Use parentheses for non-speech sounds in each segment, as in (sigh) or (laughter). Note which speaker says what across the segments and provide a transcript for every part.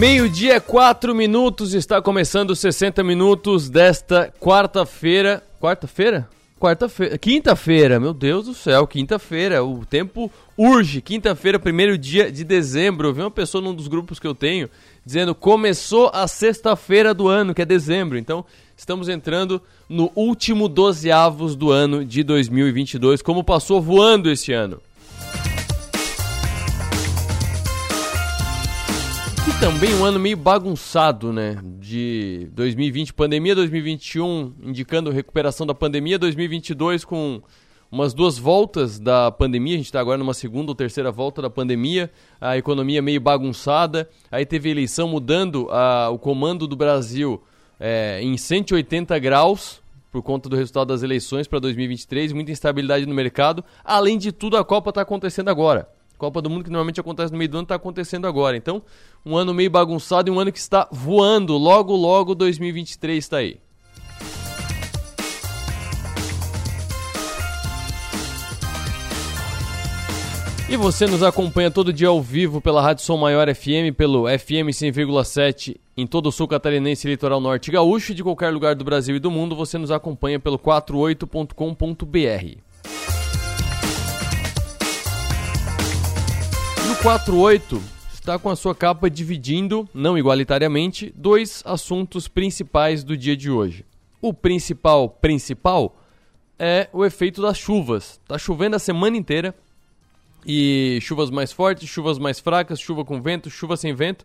Speaker 1: Meio-dia, quatro minutos, está começando 60 minutos desta quarta-feira. Quarta-feira? Quarta-feira. Quinta-feira, meu Deus do céu, quinta-feira. O tempo urge. Quinta-feira, primeiro dia de dezembro. Eu vi uma pessoa num dos grupos que eu tenho dizendo começou a sexta-feira do ano, que é dezembro. Então, estamos entrando no último dozeavos do ano de 2022. Como passou voando esse ano. Também um ano meio bagunçado, né? De 2020, pandemia 2021, indicando recuperação da pandemia, 2022 com umas duas voltas da pandemia, a gente está agora numa segunda ou terceira volta da pandemia, a economia meio bagunçada, aí teve eleição mudando a, o comando do Brasil é, em 180 graus, por conta do resultado das eleições para 2023, muita instabilidade no mercado. Além de tudo, a Copa está acontecendo agora. Copa do Mundo que normalmente acontece no meio do ano está acontecendo agora. Então, um ano meio bagunçado e um ano que está voando. Logo, logo 2023 está aí. E você nos acompanha todo dia ao vivo pela Rádio Som Maior FM, pelo FM 100,7 em todo o sul catarinense e litoral norte gaúcho. De qualquer lugar do Brasil e do mundo, você nos acompanha pelo 48.com.br. No 48 está com a sua capa dividindo, não igualitariamente, dois assuntos principais do dia de hoje. O principal principal é o efeito das chuvas. Tá chovendo a semana inteira e chuvas mais fortes, chuvas mais fracas, chuva com vento, chuva sem vento,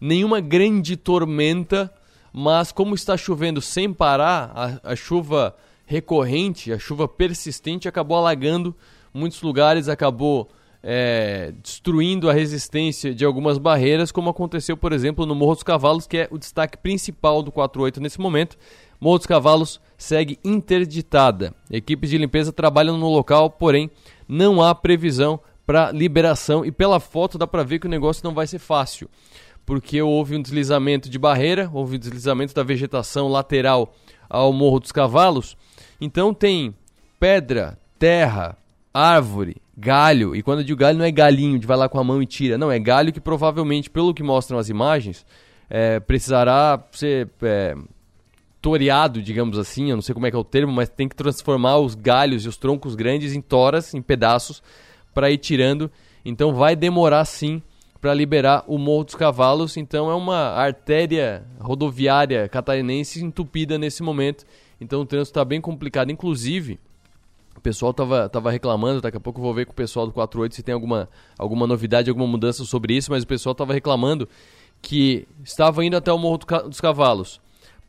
Speaker 1: nenhuma grande tormenta, mas como está chovendo sem parar, a, a chuva recorrente, a chuva persistente acabou alagando muitos lugares, acabou é, destruindo a resistência de algumas barreiras, como aconteceu, por exemplo, no Morro dos Cavalos, que é o destaque principal do 48 nesse momento. Morro dos Cavalos segue interditada. Equipes de limpeza trabalham no local, porém não há previsão para liberação e pela foto dá para ver que o negócio não vai ser fácil, porque houve um deslizamento de barreira, houve um deslizamento da vegetação lateral ao Morro dos Cavalos. Então tem pedra, terra, árvore, galho, e quando eu digo galho não é galinho de vai lá com a mão e tira, não, é galho que provavelmente, pelo que mostram as imagens, é, precisará ser é, toreado, digamos assim, eu não sei como é que é o termo, mas tem que transformar os galhos e os troncos grandes em toras, em pedaços, para ir tirando. Então vai demorar sim para liberar o Morro dos Cavalos. Então é uma artéria rodoviária catarinense entupida nesse momento. Então o trânsito está bem complicado. Inclusive, o pessoal tava, tava reclamando, daqui a pouco eu vou ver com o pessoal do 48 se tem alguma, alguma novidade, alguma mudança sobre isso, mas o pessoal tava reclamando que estava indo até o Morro dos Cavalos,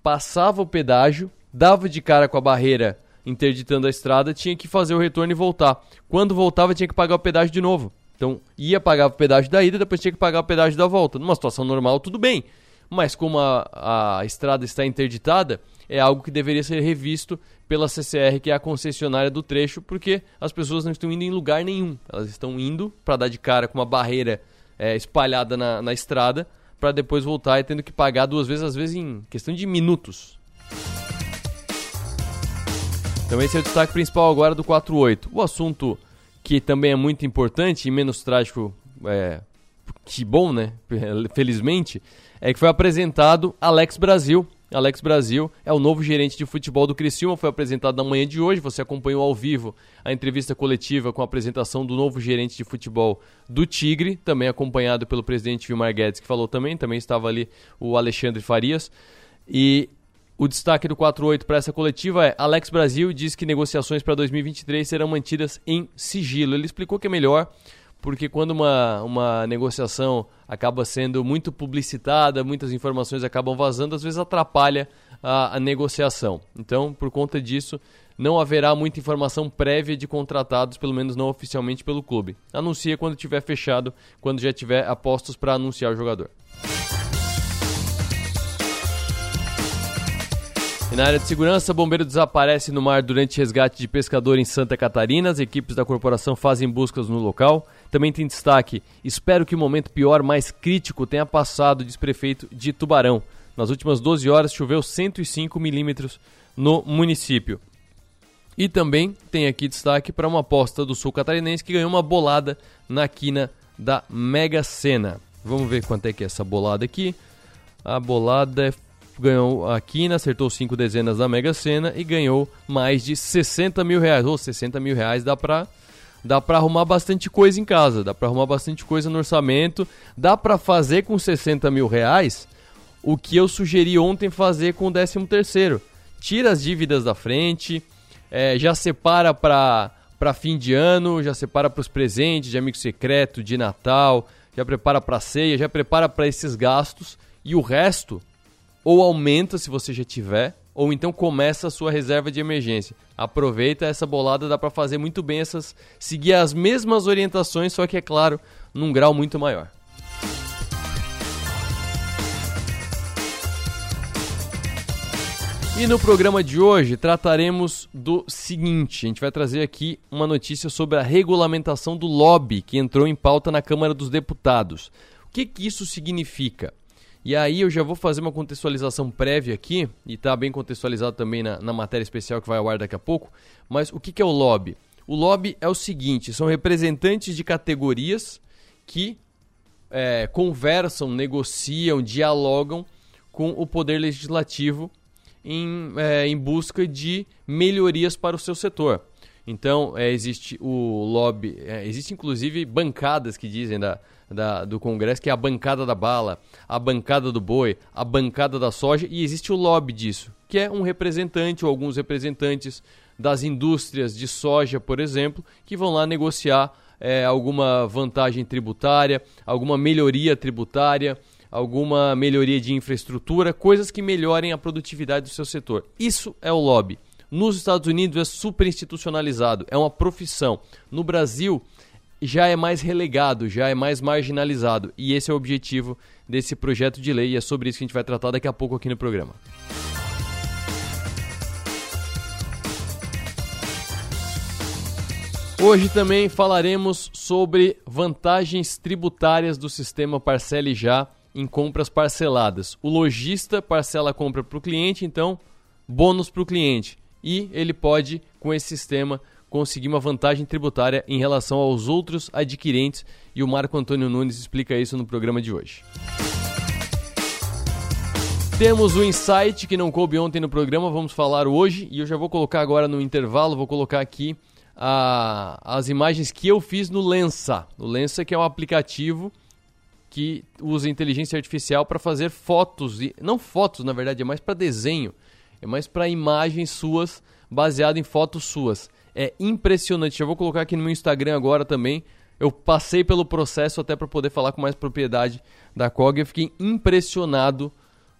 Speaker 1: passava o pedágio, dava de cara com a barreira interditando a estrada, tinha que fazer o retorno e voltar. Quando voltava, tinha que pagar o pedágio de novo. Então, ia pagar o pedágio da ida, depois tinha que pagar o pedágio da volta. Numa situação normal, tudo bem. Mas como a, a estrada está interditada, é algo que deveria ser revisto pela CCR, que é a concessionária do trecho, porque as pessoas não estão indo em lugar nenhum. Elas estão indo para dar de cara com uma barreira é, espalhada na, na estrada, para depois voltar e tendo que pagar duas vezes, às vezes em questão de minutos. Então esse é o destaque principal agora do 48. O assunto que também é muito importante e menos trágico, é, que bom, né? (laughs) Felizmente, é que foi apresentado Alex Brasil, Alex Brasil é o novo gerente de futebol do Criciúma, foi apresentado na manhã de hoje. Você acompanhou ao vivo a entrevista coletiva com a apresentação do novo gerente de futebol do Tigre, também acompanhado pelo presidente Vilmar Guedes, que falou também, também estava ali o Alexandre Farias. E o destaque do 48 para essa coletiva é: Alex Brasil diz que negociações para 2023 serão mantidas em sigilo. Ele explicou que é melhor porque quando uma, uma negociação acaba sendo muito publicitada, muitas informações acabam vazando, às vezes atrapalha a, a negociação. Então, por conta disso, não haverá muita informação prévia de contratados, pelo menos não oficialmente pelo clube. Anuncia quando tiver fechado, quando já tiver apostos para anunciar o jogador. Na área de segurança, bombeiro desaparece no mar durante resgate de pescador em Santa Catarina. As equipes da corporação fazem buscas no local. Também tem destaque: espero que o momento pior, mais crítico, tenha passado, diz prefeito de Tubarão. Nas últimas 12 horas choveu 105 milímetros no município. E também tem aqui destaque para uma aposta do sul catarinense que ganhou uma bolada na quina da Mega Sena. Vamos ver quanto é que é essa bolada aqui. A bolada é ganhou a Quina, acertou cinco dezenas da Mega Sena e ganhou mais de 60 mil reais. Ou 60 mil reais dá pra, dá pra arrumar bastante coisa em casa, dá pra arrumar bastante coisa no orçamento, dá pra fazer com 60 mil reais o que eu sugeri ontem fazer com o 13 terceiro. Tira as dívidas da frente, é, já separa para para fim de ano, já separa para os presentes de amigo secreto, de Natal, já prepara para ceia, já prepara para esses gastos e o resto ou aumenta se você já tiver, ou então começa a sua reserva de emergência. Aproveita essa bolada, dá para fazer muito bem essas, seguir as mesmas orientações, só que é claro, num grau muito maior. E no programa de hoje trataremos do seguinte: a gente vai trazer aqui uma notícia sobre a regulamentação do lobby que entrou em pauta na Câmara dos Deputados. O que, que isso significa? E aí eu já vou fazer uma contextualização prévia aqui, e está bem contextualizado também na, na, matéria especial que vai ao ar daqui a pouco. Mas o que, que é o lobby? O lobby é o seguinte: são representantes de categorias que é, conversam, negociam, dialogam com o poder legislativo em, é, em busca de melhorias para o seu setor. Então, é, existe o lobby, é, existe inclusive bancadas que dizem da, da, do Congresso, que é a bancada da bala, a bancada do boi, a bancada da soja, e existe o lobby disso, que é um representante ou alguns representantes das indústrias de soja, por exemplo, que vão lá negociar é, alguma vantagem tributária, alguma melhoria tributária, alguma melhoria de infraestrutura, coisas que melhorem a produtividade do seu setor. Isso é o lobby. Nos Estados Unidos é super institucionalizado, é uma profissão. No Brasil, já é mais relegado, já é mais marginalizado. E esse é o objetivo desse projeto de lei e é sobre isso que a gente vai tratar daqui a pouco aqui no programa. Hoje também falaremos sobre vantagens tributárias do sistema Parcele Já em compras parceladas. O lojista parcela a compra para o cliente, então bônus para o cliente. E ele pode, com esse sistema, conseguir uma vantagem tributária em relação aos outros adquirentes e o Marco Antônio Nunes explica isso no programa de hoje. Temos o insight que não coube ontem no programa, vamos falar hoje e eu já vou colocar agora no intervalo, vou colocar aqui a, as imagens que eu fiz no Lensa. O Lensa que é um aplicativo que usa inteligência artificial para fazer fotos, e não fotos na verdade, é mais para desenho, é mais para imagens suas baseado em fotos suas é impressionante. Eu vou colocar aqui no meu Instagram agora também. Eu passei pelo processo até para poder falar com mais propriedade da COG. Eu fiquei impressionado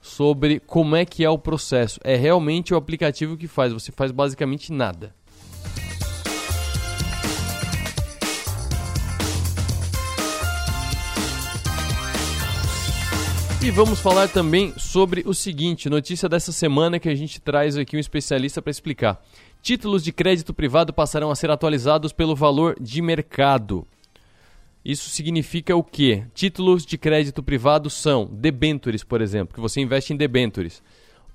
Speaker 1: sobre como é que é o processo. É realmente o aplicativo que faz. Você faz basicamente nada. E vamos falar também sobre o seguinte, notícia dessa semana que a gente traz aqui um especialista para explicar. Títulos de crédito privado passarão a ser atualizados pelo valor de mercado. Isso significa o quê? Títulos de crédito privado são debentures, por exemplo, que você investe em debentures.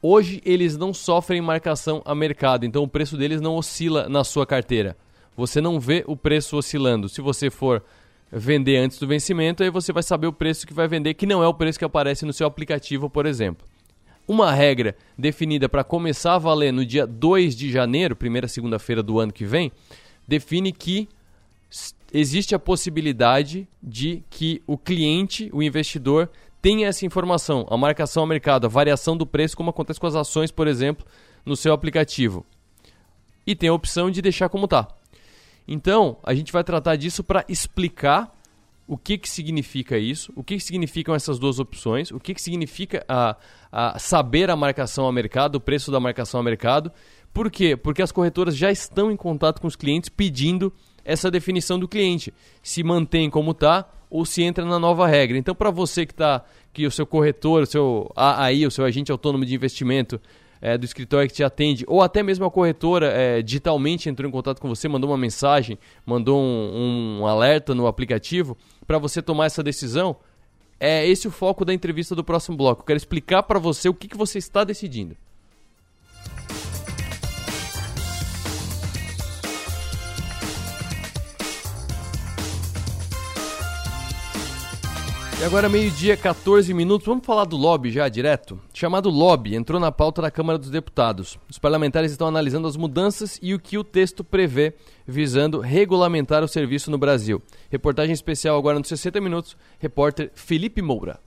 Speaker 1: Hoje eles não sofrem marcação a mercado, então o preço deles não oscila na sua carteira. Você não vê o preço oscilando. Se você for vender antes do vencimento, aí você vai saber o preço que vai vender, que não é o preço que aparece no seu aplicativo, por exemplo. Uma regra definida para começar a valer no dia 2 de janeiro, primeira segunda-feira do ano que vem, define que existe a possibilidade de que o cliente, o investidor, tenha essa informação, a marcação ao mercado, a variação do preço, como acontece com as ações, por exemplo, no seu aplicativo. E tem a opção de deixar como está. Então, a gente vai tratar disso para explicar o que, que significa isso, o que, que significam essas duas opções, o que, que significa a, a saber a marcação ao mercado, o preço da marcação ao mercado. Por quê? Porque as corretoras já estão em contato com os clientes pedindo essa definição do cliente, se mantém como está ou se entra na nova regra. Então, para você que está, que o seu corretor, o seu AI, o seu agente autônomo de investimento é, do escritório que te atende, ou até mesmo a corretora é, digitalmente entrou em contato com você, mandou uma mensagem, mandou um, um alerta no aplicativo, para você tomar essa decisão, é esse o foco da entrevista do próximo bloco. Eu quero explicar para você o que, que você está decidindo. E agora, meio-dia, 14 minutos, vamos falar do lobby já direto? Chamado lobby, entrou na pauta da Câmara dos Deputados. Os parlamentares estão analisando as mudanças e o que o texto prevê, visando regulamentar o serviço no Brasil. Reportagem especial agora nos 60 minutos, repórter Felipe Moura.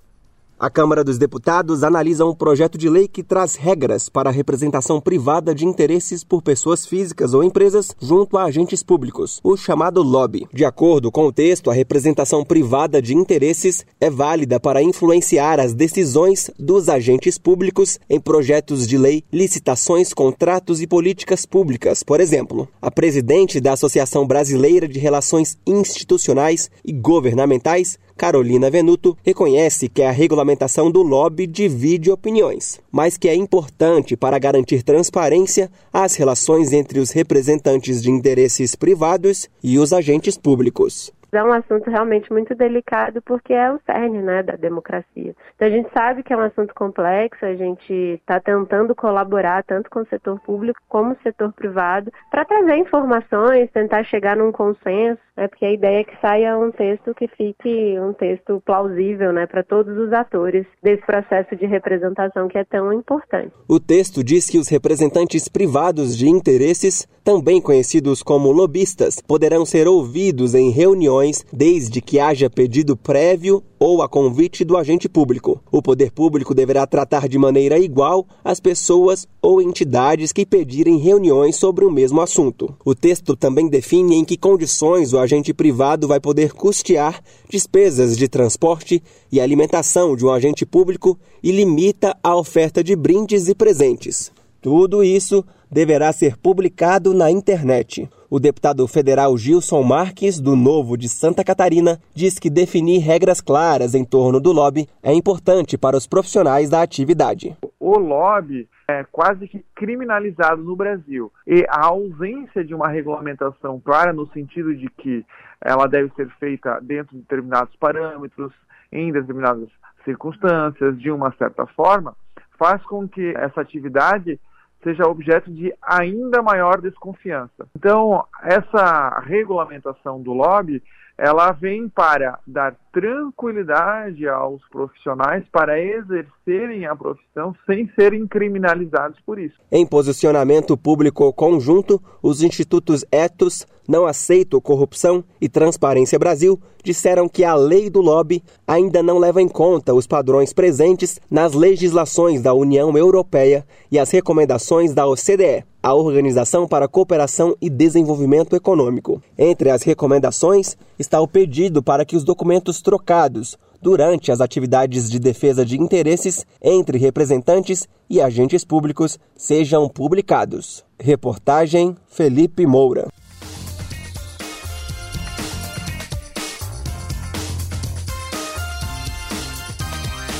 Speaker 2: A Câmara dos Deputados analisa um projeto de lei que traz regras para a representação privada de interesses por pessoas físicas ou empresas junto a agentes públicos, o chamado lobby. De acordo com o texto, a representação privada de interesses é válida para influenciar as decisões dos agentes públicos em projetos de lei, licitações, contratos e políticas públicas. Por exemplo, a presidente da Associação Brasileira de Relações Institucionais e Governamentais Carolina Venuto reconhece que a regulamentação do lobby divide opiniões, mas que é importante para garantir transparência às relações entre os representantes de interesses privados e os agentes públicos
Speaker 3: é um assunto realmente muito delicado porque é o cerne né, da democracia. Então a gente sabe que é um assunto complexo, a gente está tentando colaborar tanto com o setor público como o setor privado para trazer informações, tentar chegar num consenso, né, porque a ideia é que saia um texto que fique um texto plausível né, para todos os atores desse processo de representação que é tão importante.
Speaker 2: O texto diz que os representantes privados de interesses, também conhecidos como lobistas, poderão ser ouvidos em reuniões desde que haja pedido prévio ou a convite do agente público. O poder público deverá tratar de maneira igual as pessoas ou entidades que pedirem reuniões sobre o mesmo assunto. O texto também define em que condições o agente privado vai poder custear despesas de transporte e alimentação de um agente público e limita a oferta de brindes e presentes. Tudo isso deverá ser publicado na internet. O deputado federal Gilson Marques, do Novo de Santa Catarina, diz que definir regras claras em torno do lobby é importante para os profissionais da atividade.
Speaker 4: O lobby é quase que criminalizado no Brasil. E a ausência de uma regulamentação clara, no sentido de que ela deve ser feita dentro de determinados parâmetros, em determinadas circunstâncias, de uma certa forma, faz com que essa atividade seja objeto de ainda maior desconfiança. Então, essa regulamentação do lobby, ela vem para dar tranquilidade aos profissionais para exercerem a profissão sem serem criminalizados por isso.
Speaker 2: Em posicionamento público conjunto, os institutos Etos, Não Aceito Corrupção e Transparência Brasil disseram que a lei do lobby ainda não leva em conta os padrões presentes nas legislações da União Europeia e as recomendações da OCDE a Organização para a Cooperação e Desenvolvimento Econômico. Entre as recomendações está o pedido para que os documentos trocados durante as atividades de defesa de interesses entre representantes e agentes públicos sejam publicados. Reportagem Felipe Moura.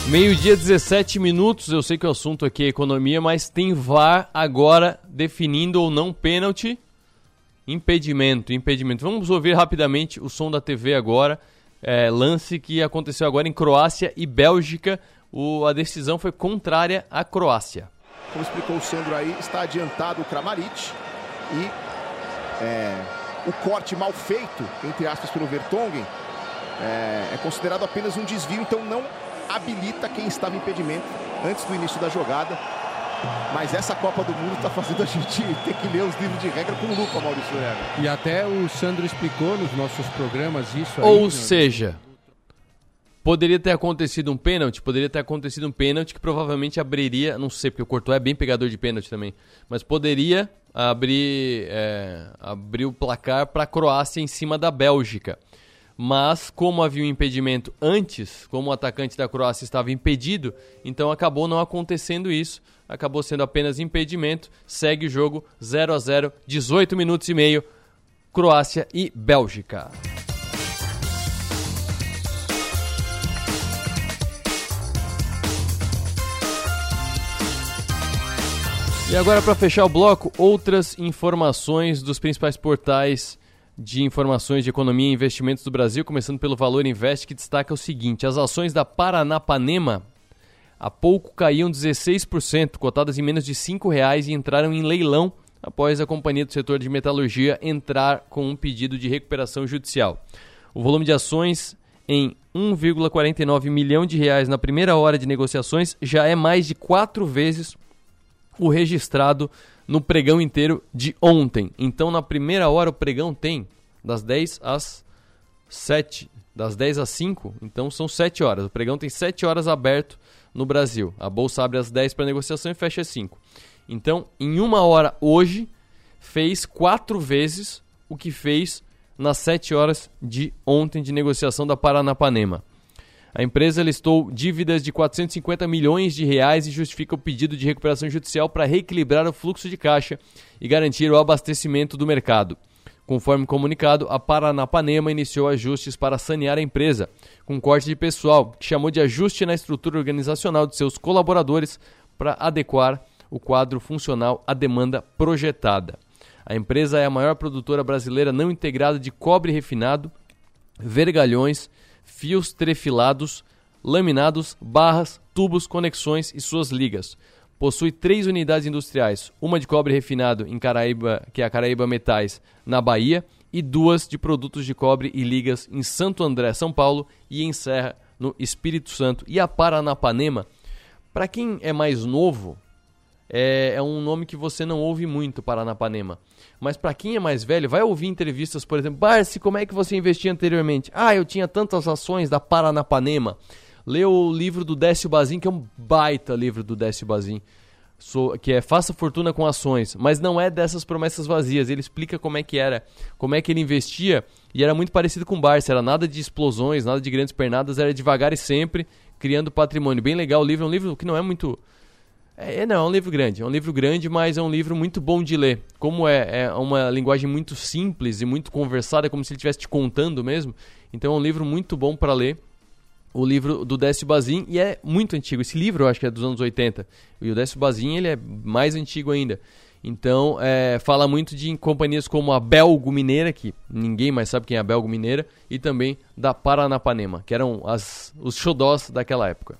Speaker 1: Meio-dia, 17 minutos. Eu sei que o assunto aqui é economia, mas tem VAR agora definindo ou não pênalti. Impedimento, impedimento. Vamos ouvir rapidamente o som da TV agora. É, lance que aconteceu agora em Croácia e Bélgica. O, a decisão foi contrária à Croácia.
Speaker 5: Como explicou o Sandro aí, está adiantado o Kramaric e é, o corte mal feito, entre aspas, pelo Vertonghen, é, é considerado apenas um desvio, então não habilita quem estava em impedimento antes do início da jogada. Mas essa Copa do Mundo está fazendo a gente ter que ler os livros de regra com lupa, Maurício Nega.
Speaker 6: E até o Sandro explicou nos nossos programas isso
Speaker 1: aí. Ou seja, poderia ter acontecido um pênalti, poderia ter acontecido um pênalti que provavelmente abriria, não sei, porque o Courtois é bem pegador de pênalti também, mas poderia abrir, é, abrir o placar para a Croácia em cima da Bélgica mas como havia um impedimento antes, como o atacante da Croácia estava impedido, então acabou não acontecendo isso, acabou sendo apenas impedimento, segue o jogo 0 a 0, 18 minutos e meio, Croácia e Bélgica. E agora para fechar o bloco, outras informações dos principais portais de informações de economia e investimentos do Brasil, começando pelo Valor Invest, que destaca o seguinte: as ações da Paranapanema há pouco caíam 16%, cotadas em menos de R$ reais e entraram em leilão após a companhia do setor de metalurgia entrar com um pedido de recuperação judicial. O volume de ações em 1,49 milhão de reais na primeira hora de negociações já é mais de quatro vezes o registrado no pregão inteiro de ontem. Então, na primeira hora, o pregão tem das 10 às 7, das 10 às 5, então são 7 horas. O pregão tem 7 horas aberto no Brasil. A bolsa abre às 10 para negociação e fecha às 5. Então, em uma hora hoje, fez quatro vezes o que fez nas 7 horas de ontem de negociação da Paranapanema. A empresa listou dívidas de 450 milhões de reais e justifica o pedido de recuperação judicial para reequilibrar o fluxo de caixa e garantir o abastecimento do mercado. Conforme comunicado, a Paranapanema iniciou ajustes para sanear a empresa, com corte de pessoal, que chamou de ajuste na estrutura organizacional de seus colaboradores para adequar o quadro funcional à demanda projetada. A empresa é a maior produtora brasileira não integrada de cobre refinado, vergalhões, fios trefilados, laminados, barras, tubos, conexões e suas ligas. Possui três unidades industriais, uma de cobre refinado em Caraíba, que é a Caraíba Metais, na Bahia, e duas de produtos de cobre e ligas em Santo André, São Paulo, e em Serra, no Espírito Santo. E a Paranapanema, para quem é mais novo, é, é, um nome que você não ouve muito, Paranapanema. Mas para quem é mais velho, vai ouvir entrevistas, por exemplo, Barsi, como é que você investia anteriormente? Ah, eu tinha tantas ações da Paranapanema. Lê o livro do Décio Bazin, que é um baita livro do Décio Bazin, que é Faça Fortuna com Ações, mas não é dessas promessas vazias. Ele explica como é que era, como é que ele investia, e era muito parecido com o Barsi, era nada de explosões, nada de grandes pernadas, era devagar e sempre, criando patrimônio. Bem legal o livro, é um livro que não é muito é, é, não, é um livro grande. É um livro grande, mas é um livro muito bom de ler. Como é, é uma linguagem muito simples e muito conversada, é como se ele estivesse te contando mesmo. Então é um livro muito bom para ler. O livro do Décio Bazin, e é muito antigo. Esse livro eu acho que é dos anos 80. E o Décio Bazin ele é mais antigo ainda. Então, é, fala muito de companhias como a Belgo Mineira, que ninguém mais sabe quem é a Belgo Mineira, e também da Paranapanema, que eram as, os xodós daquela época.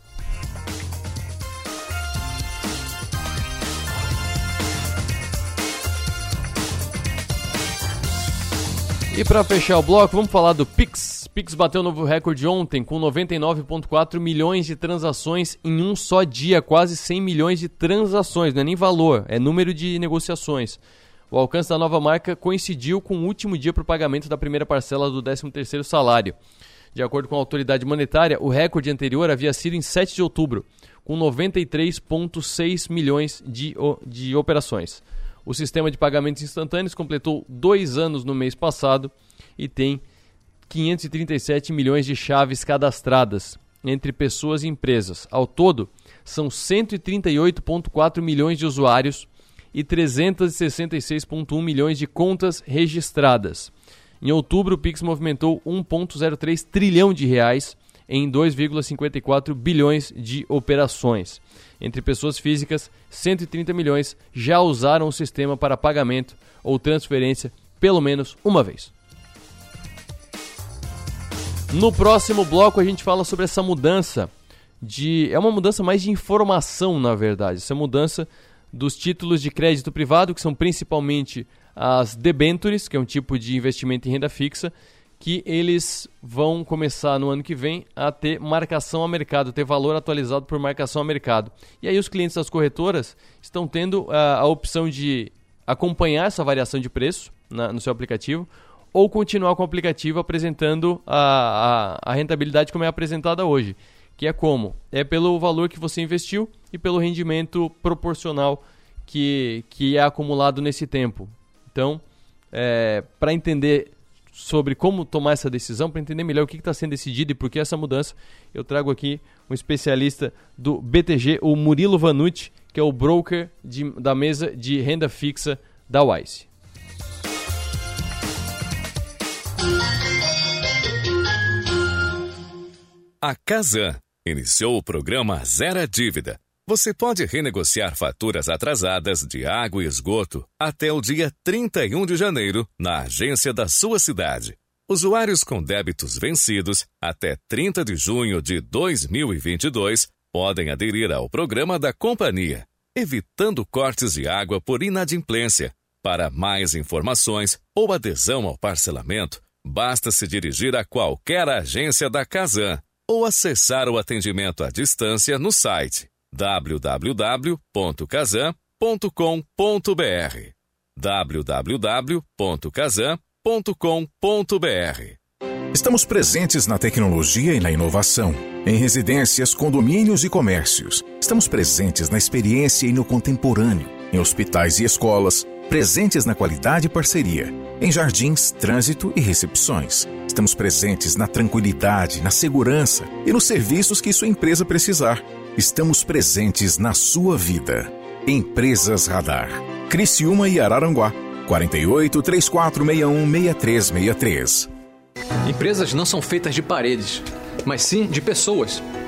Speaker 1: E para fechar o bloco, vamos falar do Pix. Pix bateu novo recorde ontem com 99,4 milhões de transações em um só dia, quase 100 milhões de transações, não é nem valor, é número de negociações. O alcance da nova marca coincidiu com o último dia para o pagamento da primeira parcela do 13º salário. De acordo com a autoridade monetária, o recorde anterior havia sido em 7 de outubro, com 93,6 milhões de, de operações. O sistema de pagamentos instantâneos completou dois anos no mês passado e tem 537 milhões de chaves cadastradas entre pessoas e empresas. Ao todo, são 138,4 milhões de usuários e 366,1 milhões de contas registradas. Em outubro, o Pix movimentou 1,03 trilhão de reais em 2,54 bilhões de operações. Entre pessoas físicas, 130 milhões já usaram o sistema para pagamento ou transferência pelo menos uma vez. No próximo bloco a gente fala sobre essa mudança de é uma mudança mais de informação, na verdade. Essa mudança dos títulos de crédito privado, que são principalmente as debentures, que é um tipo de investimento em renda fixa, que eles vão começar no ano que vem a ter marcação a mercado, ter valor atualizado por marcação a mercado. E aí os clientes das corretoras estão tendo a, ah, a opção de acompanhar essa variação de preço na, no seu aplicativo ou continuar com o aplicativo apresentando a, a, a rentabilidade como é apresentada hoje. Que é como? É pelo valor que você investiu e pelo rendimento proporcional que, que é acumulado nesse tempo. Então, é, para entender sobre como tomar essa decisão, para entender melhor o que está sendo decidido e por que essa mudança, eu trago aqui um especialista do BTG, o Murilo Vanucci, que é o broker de, da mesa de renda fixa da Wise.
Speaker 7: A Casa iniciou o programa Zero Dívida você pode renegociar faturas atrasadas de água e esgoto até o dia 31 de janeiro na agência da sua cidade. Usuários com débitos vencidos até 30 de junho de 2022 podem aderir ao programa da companhia, evitando cortes de água por inadimplência. Para mais informações ou adesão ao parcelamento, Basta se dirigir a qualquer agência da Casan ou acessar o atendimento à distância no site www.casan.com.br www.casan.com.br
Speaker 8: Estamos presentes na tecnologia e na inovação, em residências, condomínios e comércios. Estamos presentes na experiência e no contemporâneo, em hospitais e escolas, presentes na qualidade e parceria, em jardins, trânsito e recepções. Estamos presentes na tranquilidade, na segurança e nos serviços que sua empresa precisar. Estamos presentes na sua vida. Empresas Radar. Criciúma e Araranguá. 48 3461 6363.
Speaker 9: Empresas não são feitas de paredes, mas sim de pessoas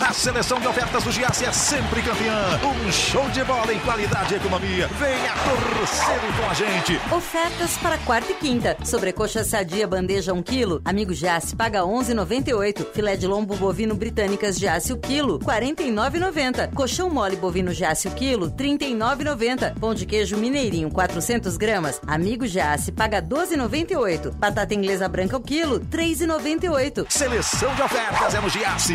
Speaker 10: A seleção de ofertas do Giasse é sempre campeã. Um show de bola em qualidade e economia. Venha torcer com a gente.
Speaker 11: Ofertas para quarta e quinta. Sobrecoxa sadia bandeja 1 kg. Amigo Giasse paga 11,98. Filé de lombo bovino britânicas Giasse o quilo, 49,90. Colchão mole bovino Giasse o quilo, 39,90. Pão de queijo mineirinho 400 gramas. Amigo Giasse paga 12,98. Batata inglesa branca o quilo, 3,98.
Speaker 10: Seleção de ofertas é no Giasse.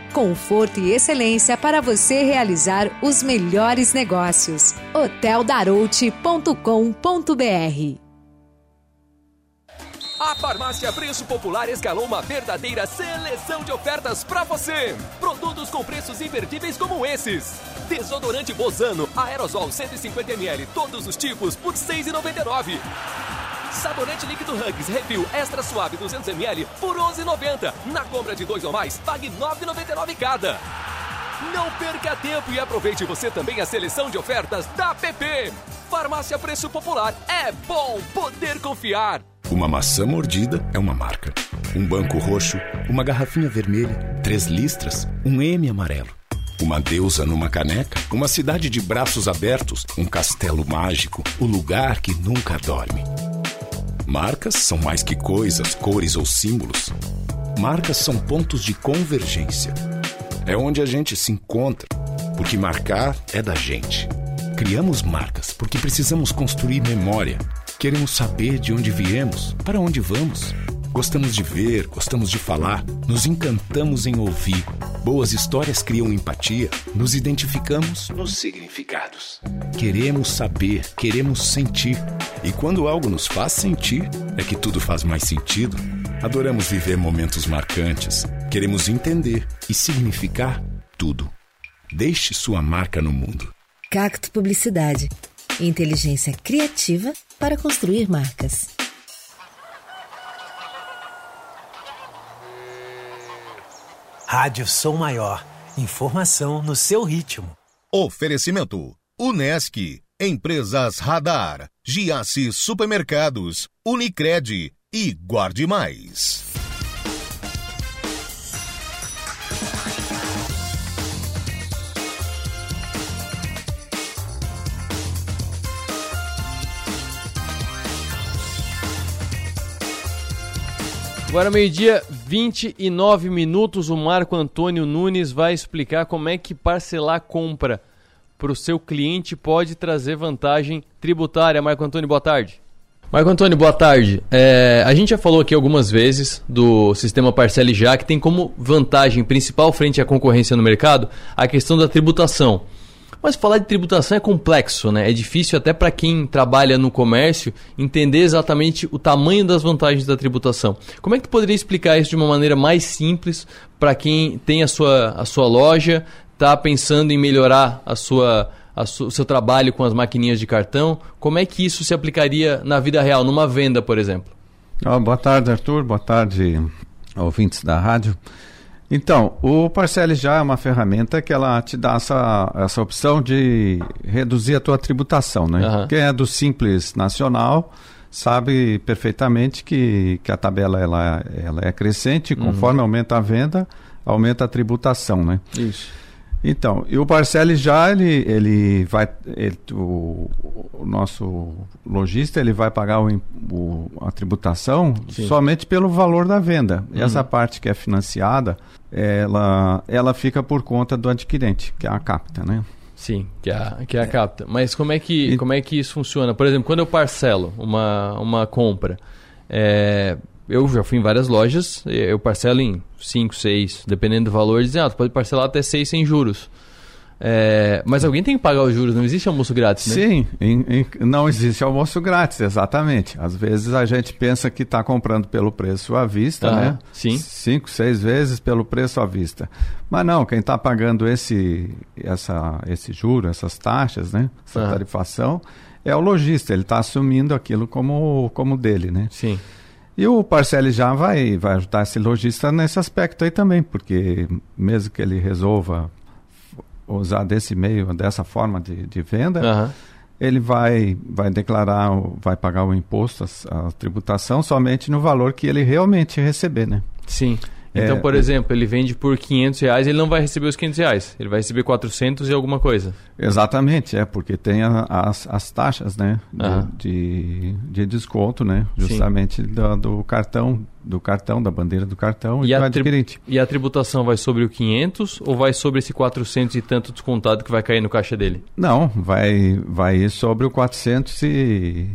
Speaker 12: conforto e excelência para você realizar os melhores negócios. hoteldarouti.com.br
Speaker 13: a Farmácia Preço Popular escalou uma verdadeira seleção de ofertas para você. Produtos com preços imperdíveis como esses. Desodorante Bozano, aerosol 150ml, todos os tipos, por R$ 6,99. Sabonete líquido Hugs Refil Extra Suave 200ml por 11,90. Na compra de dois ou mais, pague 9,99 cada. Não perca tempo e aproveite você também a seleção de ofertas da PP. Farmácia Preço Popular. É bom poder confiar.
Speaker 14: Uma maçã mordida é uma marca. Um banco roxo, uma garrafinha vermelha, três listras, um M amarelo. Uma deusa numa caneca, uma cidade de braços abertos, um castelo mágico, o lugar que nunca dorme. Marcas são mais que coisas, cores ou símbolos. Marcas são pontos de convergência. É onde a gente se encontra, porque marcar é da gente. Criamos marcas porque precisamos construir memória. Queremos saber de onde viemos, para onde vamos. Gostamos de ver, gostamos de falar, nos encantamos em ouvir. Boas histórias criam empatia, nos identificamos nos significados. Queremos saber, queremos sentir. E quando algo nos faz sentir, é que tudo faz mais sentido. Adoramos viver momentos marcantes. Queremos entender e significar tudo. Deixe sua marca no mundo.
Speaker 15: Cacto Publicidade. Inteligência criativa para construir marcas.
Speaker 16: Rádio Som Maior. Informação no seu ritmo.
Speaker 17: Oferecimento: Unesc, Empresas Radar, Giasse Supermercados, Unicred e Guarde Mais.
Speaker 1: Agora, meio-dia, 29 minutos. O Marco Antônio Nunes vai explicar como é que parcelar compra para o seu cliente pode trazer vantagem tributária? Marco Antônio, boa tarde. Marco Antônio, boa tarde. É, a gente já falou aqui algumas vezes do sistema Parcele Já, que tem como vantagem principal frente à concorrência no mercado a questão da tributação. Mas falar de tributação é complexo, né? É difícil até para quem trabalha no comércio entender exatamente o tamanho das vantagens da tributação. Como é que tu poderia explicar isso de uma maneira mais simples para quem tem a sua, a sua loja, está pensando em melhorar a sua o seu trabalho com as maquininhas de cartão, como é que isso se aplicaria na vida real, numa venda, por exemplo?
Speaker 18: Boa tarde, Arthur. Boa tarde, ouvintes da rádio. Então, o Parcele já é uma ferramenta que ela te dá essa, essa opção de reduzir a tua tributação, né? Uhum. Quem é do Simples Nacional sabe perfeitamente que, que a tabela ela, ela é crescente, conforme uhum. aumenta a venda, aumenta a tributação, né?
Speaker 1: Isso.
Speaker 18: Então, e o Parcele já ele, ele vai ele, o, o, nosso lojista ele vai pagar o, o a tributação Sim. somente pelo valor da venda. Uhum. Essa parte que é financiada, ela ela fica por conta do adquirente, que é a capta, né?
Speaker 1: Sim, que é a, que é a capta. Mas como é que e... como é que isso funciona? Por exemplo, quando eu parcelo uma uma compra, é, eu já fui em várias lojas, eu parcelo em 5, 6, dependendo do valor, dizem, ah, tu pode parcelar até 6 sem juros. É, mas alguém tem que pagar os juros, não existe almoço grátis, né?
Speaker 18: Sim, em, em, não existe almoço grátis, exatamente. Às vezes a gente pensa que está comprando pelo preço à vista, ah, né?
Speaker 1: Sim.
Speaker 18: Cinco, seis vezes pelo preço à vista. Mas não, quem está pagando esse, essa, esse juro, essas taxas, né? Essa ah. tarifação, é o lojista, ele está assumindo aquilo como, como dele, né?
Speaker 1: Sim.
Speaker 18: E o Parcele já vai, vai ajudar esse lojista nesse aspecto aí também, porque mesmo que ele resolva usar desse meio, dessa forma de, de venda, uhum. ele vai, vai declarar, vai pagar o imposto, a, a, tributação, somente no valor que ele realmente receber, né?
Speaker 1: Sim. Então, é, por exemplo, ele vende por 500 reais, ele não vai receber os 500 reais, ele vai receber 400 e alguma coisa.
Speaker 18: Exatamente, é, porque tem a, as, as taxas, né, de, ah. de, de, desconto, né, justamente do, do, cartão, do cartão, da bandeira do cartão
Speaker 1: e, e do adquirente. E a tributação vai sobre o 500 ou vai sobre esse 400 e tanto descontado que vai cair no caixa dele?
Speaker 18: Não, vai, vai ir sobre o 400 e,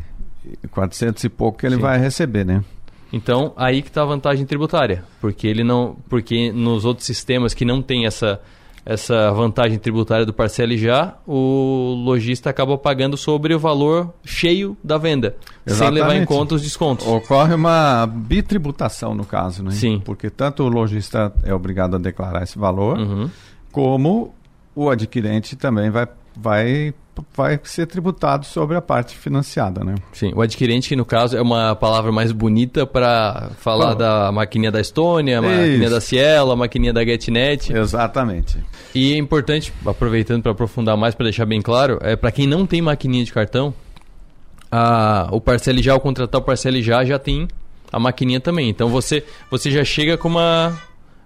Speaker 18: 400 e pouco que ele Sim. vai receber, né.
Speaker 1: Então, aí que está a vantagem tributária, porque ele não, porque nos outros sistemas que não tem essa essa vantagem tributária do parcele já, o lojista acaba pagando sobre o valor cheio da venda, Exatamente. sem levar em conta os descontos.
Speaker 18: Ocorre uma bitributação no caso, né?
Speaker 1: Sim.
Speaker 18: Porque tanto o lojista é obrigado a declarar esse valor, uhum. como o adquirente também vai, vai vai ser tributado sobre a parte financiada, né?
Speaker 1: Sim, o adquirente, que no caso é uma palavra mais bonita para falar Bom, da maquininha da Estônia, a maquininha da Cielo, a maquininha da GetNet.
Speaker 18: Exatamente.
Speaker 1: E é importante, aproveitando para aprofundar mais, para deixar bem claro, é para quem não tem maquininha de cartão, a, o Parcele Já, ao contratar o Parcele Já, já tem a maquininha também. Então você, você já chega com uma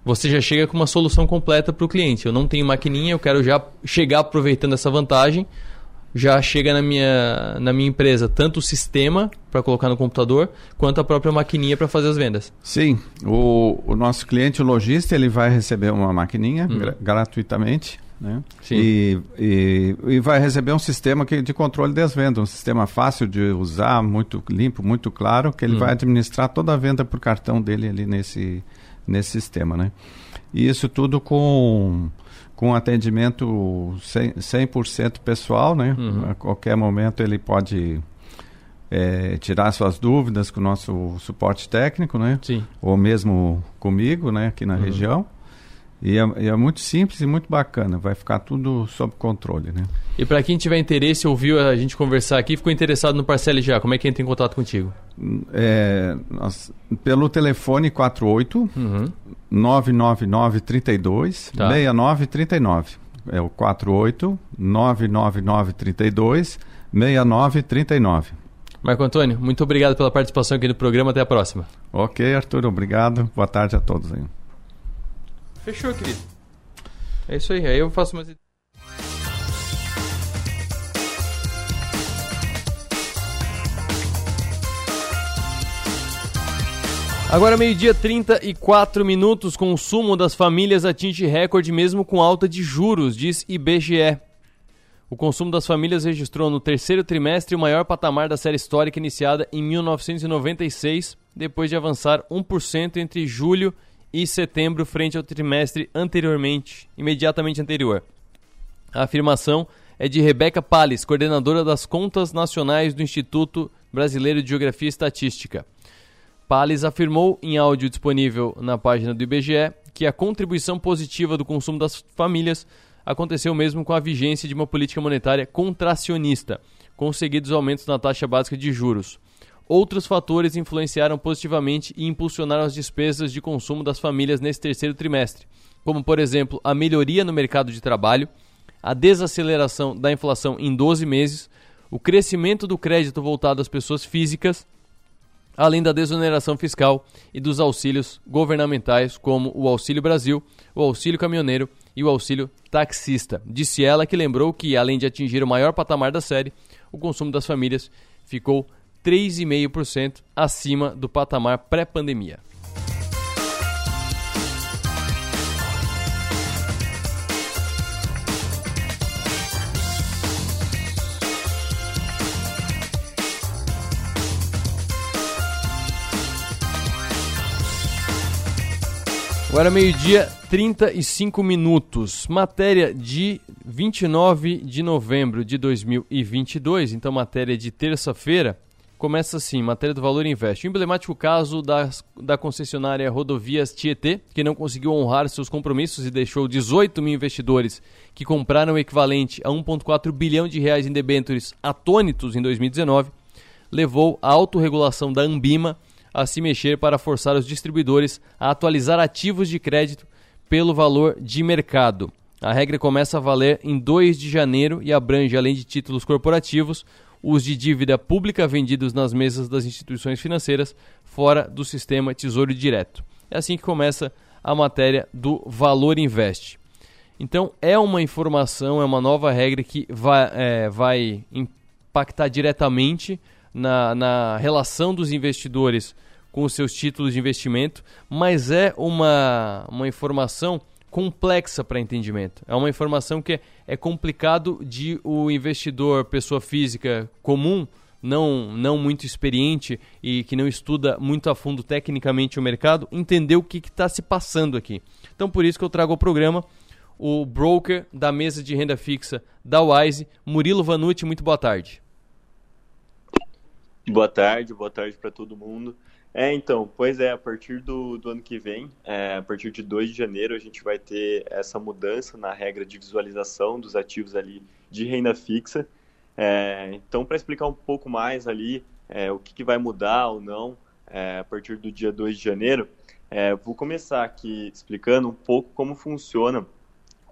Speaker 1: você já chega com uma solução completa para o cliente. Eu não tenho maquininha, eu quero já chegar aproveitando essa vantagem já chega na minha, na minha empresa tanto o sistema para colocar no computador, quanto a própria maquininha para fazer as vendas.
Speaker 18: Sim, o, o nosso cliente, o lojista, ele vai receber uma maquininha gra gratuitamente. Né?
Speaker 1: Sim.
Speaker 18: E, e, e, vai receber um sistema que, de controle das vendas, um sistema fácil de usar, muito limpo, muito claro, que ele uhum. vai administrar toda a venda por cartão dele ali nesse, nesse sistema. Né? E isso tudo com com atendimento 100%, 100 pessoal, né? Uhum. A qualquer momento ele pode é, tirar suas dúvidas com o nosso suporte técnico, né?
Speaker 1: Sim.
Speaker 18: Ou mesmo comigo, né? Aqui na uhum. região. E é, e é, muito simples e muito bacana, vai ficar tudo sob controle, né?
Speaker 1: E para quem tiver interesse, ouviu a gente conversar aqui, ficou interessado no Parcele já, como é que entra em contato contigo?
Speaker 18: É, nós, pelo telefone 48 uhum. 999 32 tá. 6939. É o 48 999 32 6939.
Speaker 1: Marco Antônio, muito obrigado pela participação aqui no programa, até a próxima.
Speaker 18: Ok, Arthur, obrigado. Boa tarde a todos aí.
Speaker 1: Fechou, querido. É isso aí. Aí eu faço mais. Agora, meio-dia, 34 minutos. Consumo das famílias atinge recorde mesmo com alta de juros, diz IBGE. O consumo das famílias registrou no terceiro trimestre o maior patamar da série histórica iniciada em 1996, depois de avançar 1% entre julho e setembro frente ao trimestre anteriormente, imediatamente anterior. A afirmação é de Rebeca Palles, coordenadora das contas nacionais do Instituto Brasileiro de Geografia e Estatística. Palles afirmou em áudio disponível na página do IBGE que a contribuição positiva do consumo das famílias aconteceu mesmo com a vigência de uma política monetária contracionista, com seguidos aumentos na taxa básica de juros. Outros fatores influenciaram positivamente e impulsionaram as despesas de consumo das famílias nesse terceiro trimestre, como, por exemplo, a melhoria no mercado de trabalho, a desaceleração da inflação em 12 meses, o crescimento do crédito voltado às pessoas físicas, além da desoneração fiscal e dos auxílios governamentais, como o Auxílio Brasil, o Auxílio Caminhoneiro e o auxílio taxista. Disse ela que lembrou que, além de atingir o maior patamar da série, o consumo das famílias ficou 3,5% acima do patamar pré-pandemia. Agora meio-dia, 35 minutos. Matéria de 29 de novembro de 2022, então matéria de terça-feira. Começa assim, matéria do Valor Invest. O emblemático caso da, da concessionária Rodovias Tietê, que não conseguiu honrar seus compromissos e deixou 18 mil investidores que compraram o equivalente a 1,4 bilhão de reais em debêntures atônitos em 2019, levou à autorregulação da Ambima a se mexer para forçar os distribuidores a atualizar ativos de crédito pelo valor de mercado. A regra começa a valer em 2 de janeiro e abrange, além de títulos corporativos, os de dívida pública vendidos nas mesas das instituições financeiras fora do sistema Tesouro Direto. É assim que começa a matéria do Valor Invest. Então, é uma informação, é uma nova regra que vai, é, vai impactar diretamente na, na relação dos investidores com os seus títulos de investimento, mas é uma, uma informação complexa para entendimento. É uma informação que é, complicado de o investidor, pessoa física comum, não, não muito experiente e que não estuda muito a fundo tecnicamente o mercado, entender o que está se passando aqui. Então, por isso que eu trago ao programa o broker da mesa de renda fixa da Wise, Murilo Vanucci. Muito boa tarde.
Speaker 19: Boa tarde, boa tarde para todo mundo. É, então, pois é, a partir do, do ano que vem, é, a partir de 2 de janeiro, a gente vai ter essa mudança na regra de visualização dos ativos ali de renda fixa. É, então, para explicar um pouco mais ali é, o que, que, vai mudar ou não é, a partir do dia 2 de janeiro, é, vou começar aqui explicando um pouco como funciona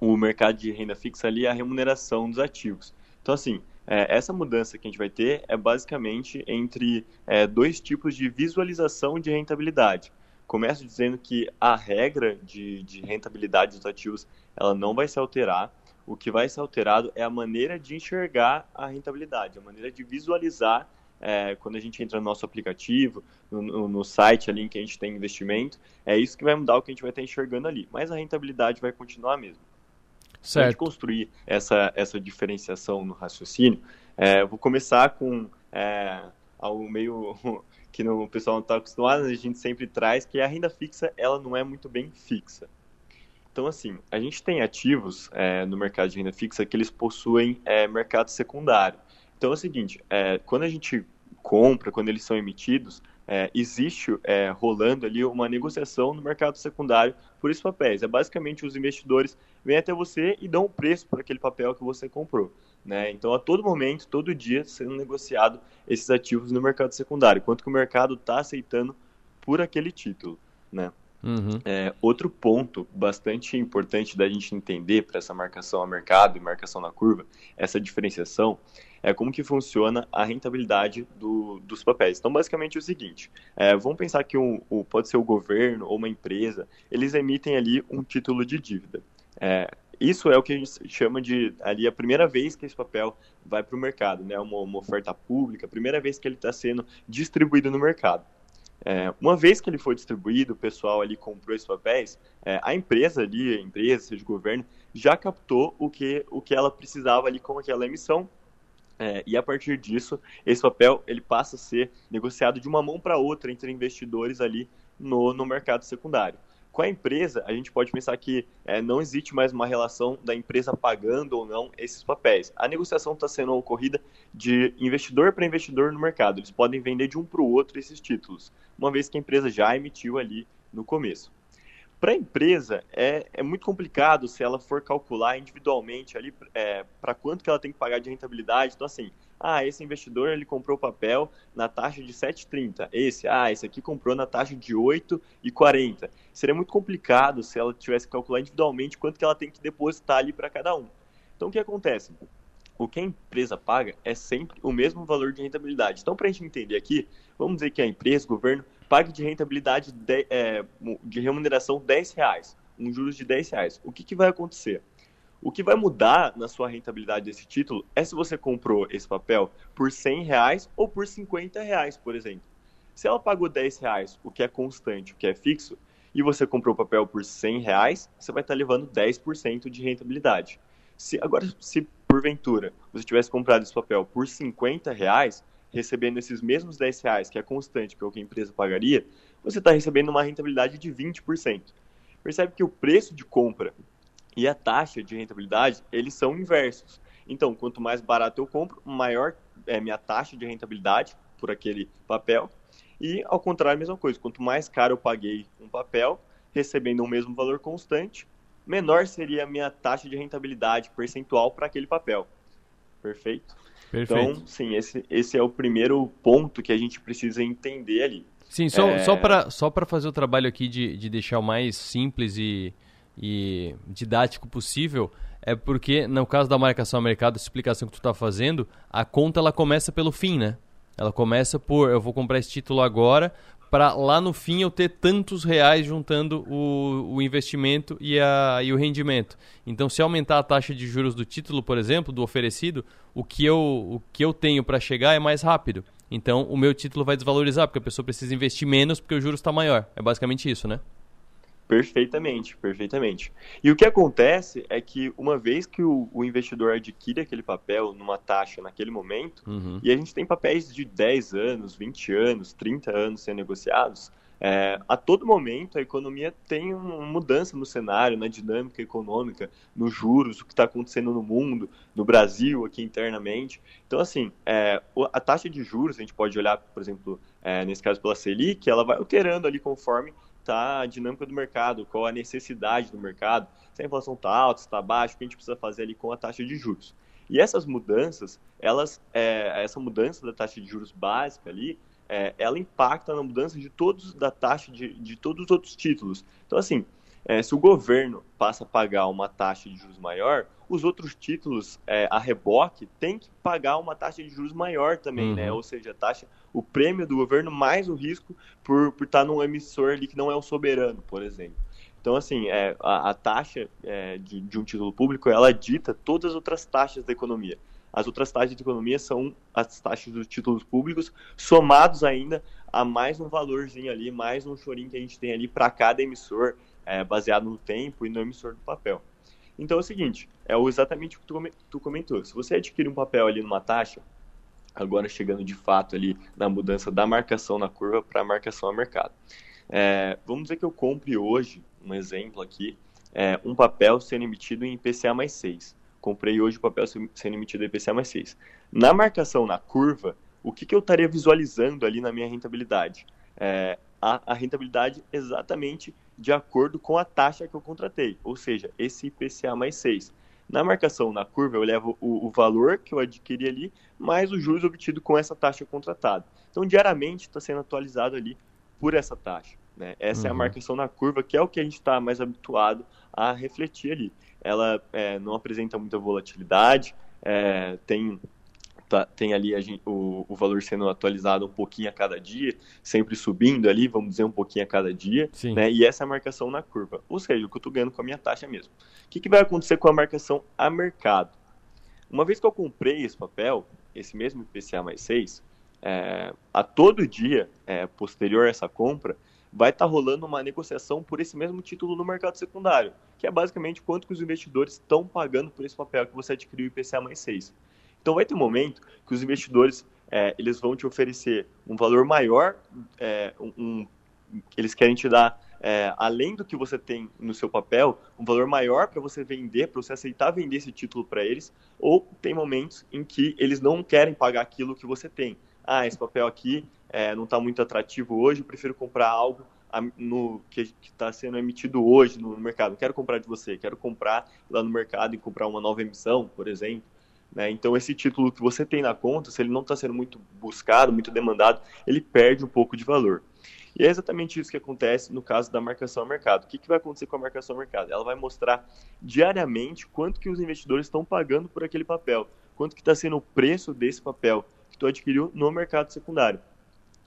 Speaker 19: o mercado de renda fixa ali, a remuneração dos ativos. Então, assim, é, essa mudança que a gente vai ter é basicamente entre é, dois tipos de visualização de rentabilidade. Começo dizendo que a regra de, de rentabilidade dos ativos ela não vai se alterar. O que vai ser alterado é a maneira de enxergar a rentabilidade, a maneira de visualizar é, quando a gente entra no nosso aplicativo, no, no, site ali em que a gente tem investimento, é isso que vai mudar o que a gente vai estar enxergando ali. Mas a rentabilidade vai continuar a mesma. Para a gente construir essa, essa diferenciação no raciocínio, é, vou começar com é, algo meio (laughs) que no, o pessoal não está acostumado, a gente sempre traz, que é a renda fixa, ela não é muito bem fixa. Então, assim, a gente tem ativos é, no mercado de renda fixa que eles possuem é, mercado secundário. Então, é o seguinte, é, quando a gente compra, quando eles são emitidos, é, existe é, rolando ali uma negociação no mercado secundário por esses papéis. É basicamente os investidores vêm até você e dão um preço por aquele papel que você comprou. Né? Então, a todo momento, todo dia, sendo negociado esses ativos no mercado secundário, quanto que o mercado está aceitando por aquele título. Né? Uhum. É, outro ponto bastante importante da gente entender para essa marcação a mercado e marcação na curva, essa diferenciação, é como que funciona a rentabilidade do, dos papéis. Então, basicamente é o seguinte, é, vamos pensar que um, um, pode ser o governo ou uma empresa, eles emitem ali um título de dívida. É, isso é o que a gente chama de ali a primeira vez que esse papel vai para o mercado, né? Uma, uma, oferta pública, a primeira vez que ele está sendo distribuído no mercado. É, uma vez que ele foi distribuído, o pessoal ali comprou esses papéis, é, a empresa ali, a empresa, seja o governo, já captou o que, o que ela precisava ali com aquela emissão. É, e a partir disso, esse papel ele passa a ser negociado de uma mão para outra entre investidores ali no, no mercado secundário. Com a empresa, a gente pode pensar que é, não existe mais uma relação da empresa pagando ou não esses papéis. A negociação está sendo ocorrida de investidor para investidor no mercado. Eles podem vender de um para o outro esses títulos, uma vez que a empresa já emitiu ali no começo. Para a empresa, é, é muito complicado se ela for calcular individualmente ali é, para quanto que ela tem que pagar de rentabilidade. Então, assim, ah, esse investidor ele comprou papel na taxa de 7,30. Esse, ah, esse aqui comprou na taxa de 8,40. Seria muito complicado se ela tivesse que calcular individualmente quanto que ela tem que depositar ali para cada um. Então, o que acontece? O que a empresa paga é sempre o mesmo valor de rentabilidade. Então, para a gente entender aqui, vamos dizer que a empresa, o governo, pague de rentabilidade de, é, de remuneração 10 reais, um juros de 10 reais. O que, que vai acontecer? O que vai mudar na sua rentabilidade desse título é se você comprou esse papel por 100 reais ou por 50 reais, por exemplo. Se ela pagou 10 reais, o que é constante, o que é fixo, e você comprou o papel por 100 reais, você vai estar levando 10% de rentabilidade. Se, agora, se porventura você tivesse comprado esse papel por 50 reais, recebendo esses mesmos 10 reais, que é constante, que é o que a empresa pagaria, você está recebendo uma rentabilidade de 20%. Percebe que o preço de compra e a taxa de rentabilidade, eles são inversos. Então, quanto mais barato eu compro, maior é minha taxa de rentabilidade por aquele papel. E, ao contrário, a mesma coisa. Quanto mais caro eu paguei um papel, recebendo o mesmo valor constante, menor seria a minha taxa de rentabilidade percentual para aquele papel. Perfeito? Perfeito? Então, sim, esse, esse é o primeiro ponto que a gente precisa entender ali.
Speaker 1: Sim, só, é... só para só fazer o trabalho aqui de, de deixar o mais simples e e didático possível, é porque no caso da marcação a mercado, a explicação que tu está fazendo, a conta ela começa pelo fim, né? Ela começa por eu vou comprar esse título agora para lá no fim eu ter tantos reais juntando o, o investimento e, a, e o rendimento. Então, se aumentar a taxa de juros do título, por exemplo, do oferecido, o que eu, o que eu tenho para chegar é mais rápido. Então, o meu título vai desvalorizar, porque a pessoa precisa investir menos porque o juros está maior. É basicamente isso, né?
Speaker 19: Perfeitamente, perfeitamente. E o que acontece é que uma vez que o, o investidor adquire aquele papel numa taxa naquele momento, uhum. e a gente tem papéis de 10 anos, 20 anos, 30 anos sendo negociados, é, a todo momento a economia tem uma mudança no cenário, na dinâmica econômica, nos juros, o que está acontecendo no mundo, no Brasil, aqui internamente. Então, assim, é, a taxa de juros, a gente pode olhar, por exemplo, é, nesse caso pela Selic, ela vai alterando ali conforme está a dinâmica do mercado, qual a necessidade do mercado, se a inflação está alta, se está baixa, o que a gente precisa fazer ali com a taxa de juros. E essas mudanças, elas, é, essa mudança da taxa de juros básica ali, é, ela impacta na mudança de todos da taxa de, de todos os outros títulos. Então, assim, é, se o governo passa a pagar uma taxa de juros maior, os outros títulos é, a reboque têm que pagar uma taxa de juros maior também, né? uhum. né? Ou seja, a taxa, o prêmio do governo mais o risco por, por estar num emissor ali que não é o soberano, por exemplo. Então, assim, é, a, a taxa é, de, de um título público, ela dita todas as outras taxas da economia. As outras taxas de economia são as taxas dos títulos públicos, somados ainda a mais um valorzinho ali, mais um chorinho que a gente tem ali para cada emissor, é, baseado no tempo e no emissor do papel. Então é o seguinte, é exatamente o que tu comentou. Se você adquire um papel ali numa taxa, agora chegando de fato ali na mudança da marcação na curva para a marcação a mercado. É, vamos dizer que eu compre hoje, um exemplo aqui, é, um papel sendo emitido em IPCA mais 6. Comprei hoje o papel sendo emitido em IPCA mais 6. Na marcação na curva, o que, que eu estaria visualizando ali na minha rentabilidade? É, a, a rentabilidade exatamente de acordo com a taxa que eu contratei, ou seja, esse IPCA mais 6. Na marcação na curva, eu levo o, o valor que eu adquiri ali, mais os juros obtidos com essa taxa contratada. Então, diariamente está sendo atualizado ali por essa taxa. Né? Essa uhum. é a uhum. marcação na curva, que é o que a gente está mais habituado a refletir ali. Ela é, não apresenta muita volatilidade, é, tem tá, tem ali gente, o, o, valor sendo atualizado um pouquinho a cada dia, sempre subindo ali, vamos dizer, um pouquinho a cada dia, Sim. né? E essa é a marcação na curva, ou seja, o que eu estou ganhando com a minha taxa mesmo. O que, que vai acontecer com a marcação a mercado? Uma vez que eu comprei esse papel, esse mesmo IPCA mais 6, é, a todo dia é, posterior a essa compra, vai estar tá rolando uma negociação por esse mesmo título no mercado secundário, que é basicamente quanto que os investidores estão pagando por esse papel que você adquiriu IPCA mais 6. Então vai ter um momento que os investidores é, eles vão te oferecer um valor maior, é, um, eles querem te dar, é, além do que você tem no seu papel, um valor maior para você vender, para você aceitar vender esse título para eles, ou tem momentos em que eles não querem pagar aquilo que você tem. Ah, esse papel aqui é, não está muito atrativo hoje, eu prefiro comprar algo no, que está sendo emitido hoje no mercado. Não quero comprar de você, quero comprar lá no mercado e comprar uma nova emissão, por exemplo. Né? Então, esse título que você tem na conta, se ele não está sendo muito buscado, muito demandado, ele perde um pouco de valor. E é exatamente isso que acontece no caso da marcação ao mercado. O que, que vai acontecer com a marcação ao mercado? Ela vai mostrar diariamente quanto que os investidores estão pagando por aquele papel, quanto que está sendo o preço desse papel que tu adquiriu no mercado secundário.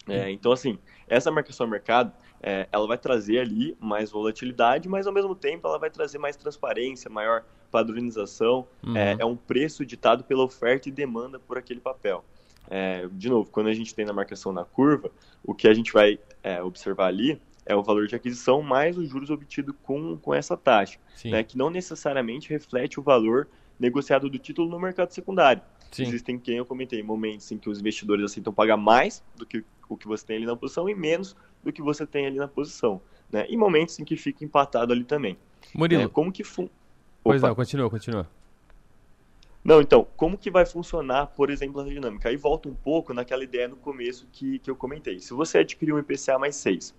Speaker 19: É, então, assim, essa marcação ao mercado, é, ela vai trazer ali mais volatilidade, mas ao mesmo tempo ela vai trazer mais transparência, maior padronização. Uhum. É, é, um preço ditado pela oferta e demanda por aquele papel. É, de novo, quando a gente tem na marcação na curva, o que a gente vai é, observar ali é o valor de aquisição mais os juros obtidos com, com essa taxa, né, que não necessariamente reflete o valor negociado do título no mercado secundário. Sim. Existem, quem eu comentei, momentos em que os investidores aceitam pagar mais do que o que você tem ali na posição e menos do que você tem ali na posição. Né? E momentos em que fica empatado ali também.
Speaker 1: Murilo.
Speaker 19: É, como que fun...
Speaker 1: Pois não, continua, continua.
Speaker 19: Não, então, como que vai funcionar, por exemplo, a dinâmica? Aí volta um pouco naquela ideia no começo que, que eu comentei. Se você adquirir um IPCA mais 6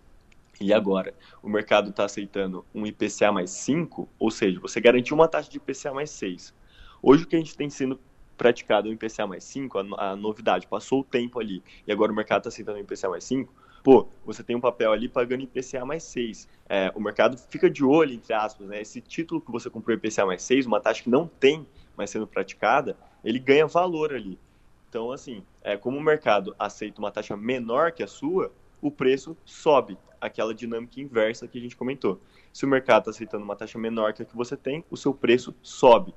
Speaker 19: e agora o mercado está aceitando um IPCA mais 5, ou seja, você garantiu uma taxa de IPCA mais 6. Hoje o que a gente tem sendo praticado um IPCA mais 5, a, a novidade, passou o tempo ali e agora o mercado está aceitando um IPCA mais 5, pô, você tem um papel ali pagando IPCA mais 6. É, o mercado fica de olho, entre aspas, né? Esse título que você comprou IPCA mais 6, uma taxa que não tem mais sendo praticada, ele ganha valor ali. Então, assim, é, como o mercado aceita uma taxa menor que a sua, o preço sobe, aquela dinâmica inversa que a gente comentou. Se o mercado está aceitando uma taxa menor que a que você tem, o seu preço sobe.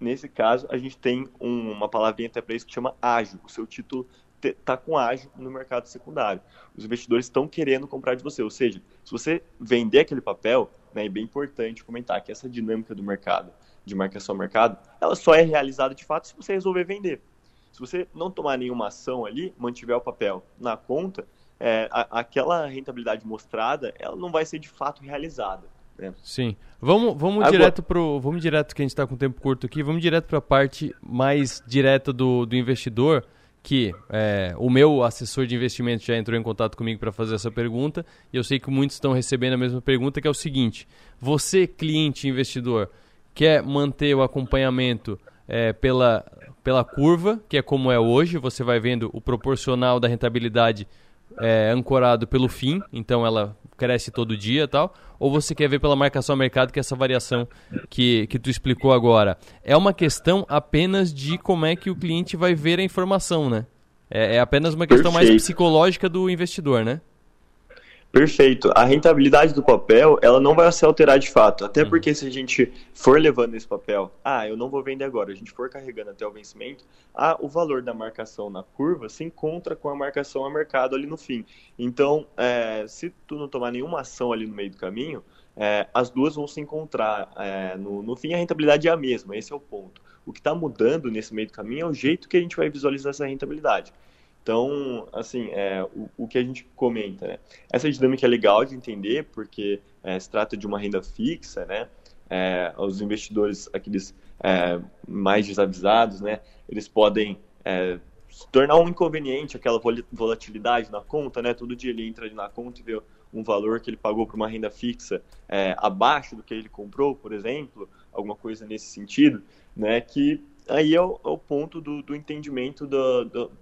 Speaker 19: Nesse caso, a gente tem um, uma palavrinha até para isso que chama ágio. O seu título está com ágio no mercado secundário. Os investidores estão querendo comprar de você. Ou seja, se você vender aquele papel, né, é bem importante comentar que essa dinâmica do mercado, de marcação ao mercado, ela só é realizada de fato se você resolver vender. Se você não tomar nenhuma ação ali, mantiver o papel na conta, é, a, aquela rentabilidade mostrada, ela não vai ser de fato realizada. Né?
Speaker 1: Sim. Vamos, vamos Agora... direto pro. Vamos direto, que a gente está com tempo curto aqui, vamos direto para a parte mais direta do, do investidor que é, o meu assessor de investimento já entrou em contato comigo para fazer essa pergunta e eu sei que muitos estão recebendo a mesma pergunta, que é o seguinte: você, cliente investidor, quer manter o acompanhamento é, pela, pela curva, que é como é hoje, você vai vendo o proporcional da rentabilidade é, ancorado pelo fim, então ela cresce todo dia tal, ou você quer ver pela marcação ao mercado, que é essa variação que, que tu explicou agora? É uma questão apenas de como é que o cliente vai ver a informação, né? É, é apenas uma questão Perfeito. mais psicológica do investidor, né?
Speaker 19: Perfeito. A rentabilidade do papel, ela não vai se alterar de fato. Até uhum. porque se a gente for levando esse papel, ah, eu não vou vender agora, a gente for carregando até o vencimento, ah, o valor da marcação na curva se encontra com a marcação a mercado ali no fim. Então, é, se tu não tomar nenhuma ação ali no meio do caminho, é, as duas vão se encontrar. É, no, no fim, a rentabilidade é a mesma, esse é o ponto. O que está mudando nesse meio do caminho é o jeito que a gente vai visualizar essa rentabilidade. Então, assim, é, o, o, que a gente comenta, né? Essa dinâmica é legal de entender, porque é, se trata de uma renda fixa, né? É, os investidores, aqueles é, mais desavisados, né? Eles podem é, se tornar um inconveniente, aquela volatilidade na conta, né? Todo dia ele entra na conta e vê um valor que ele pagou para uma renda fixa é, abaixo do que ele comprou, por exemplo, alguma coisa nesse sentido, né? Que aí é o, é o ponto do, do entendimento do, do,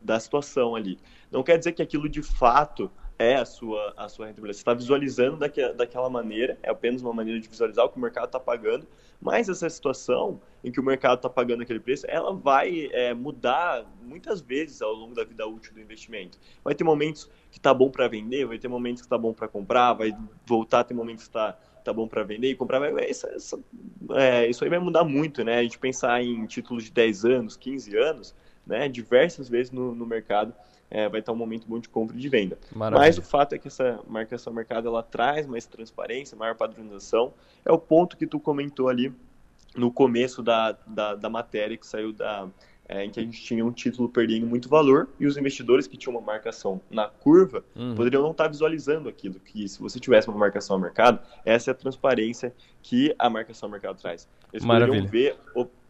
Speaker 19: da situação ali. Não quer dizer que aquilo de fato é a sua, a sua rentabilidade. Você está visualizando daque, daquela maneira, é apenas uma maneira de visualizar o que o mercado está pagando, mas essa situação em que o mercado está pagando aquele preço, ela vai é, mudar muitas vezes ao longo da vida útil do investimento. Vai ter momentos que está bom para vender, vai ter momentos que está bom para comprar, vai voltar a ter momentos que está tá bom para vender e comprar. Vai, isso, isso, é, isso aí vai mudar muito, né? A gente pensar em títulos de 10 anos, 15 anos, né, diversas vezes no, no mercado, é, vai estar um momento bom de compra e de venda.
Speaker 1: Maravilha.
Speaker 19: Mas o fato é que essa marcação mercado ela traz mais transparência, maior padronização. É o ponto que tu comentou ali no começo da, da, da matéria que saiu da, é, em que a gente tinha um título perdendo muito valor e os investidores que tinham uma marcação na curva
Speaker 1: Uhum.
Speaker 19: poderiam não estar visualizando aquilo, que se você tivesse uma marcação ao mercado, essa é a transparência que a marcação ao mercado traz. Eles
Speaker 1: Maravilha.
Speaker 19: poderiam ver,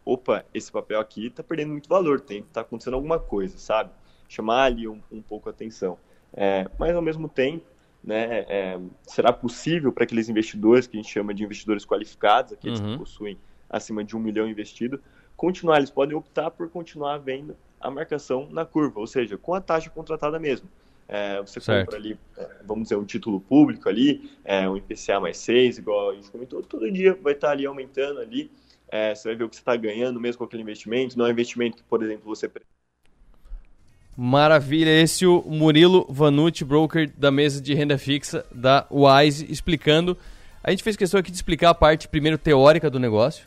Speaker 19: opa, esse papel aqui está perdendo muito valor, tem tá acontecendo alguma coisa, sabe? Chamar ali um, um pouco a atenção. É, mas ao mesmo tempo, né, é, será possível para aqueles investidores que a gente chama de investidores qualificados, aqueles
Speaker 1: Uhum.
Speaker 19: que possuem acima de um milhão investido, continuar, eles podem optar por continuar vendo a marcação na curva, ou seja, com a taxa contratada mesmo. É, você
Speaker 1: Certo.
Speaker 19: compra ali, é, vamos dizer, um título público ali, é, um IPCA mais 6, igual a gente comentou, todo dia vai estar ali aumentando ali, é, você vai ver o que você está ganhando mesmo com aquele investimento, não é um investimento que, por exemplo, você
Speaker 1: Maravilha, esse é o Murilo Vanucci, broker da mesa de renda fixa da Wise, explicando. A gente fez questão aqui de explicar a parte primeiro teórica do negócio,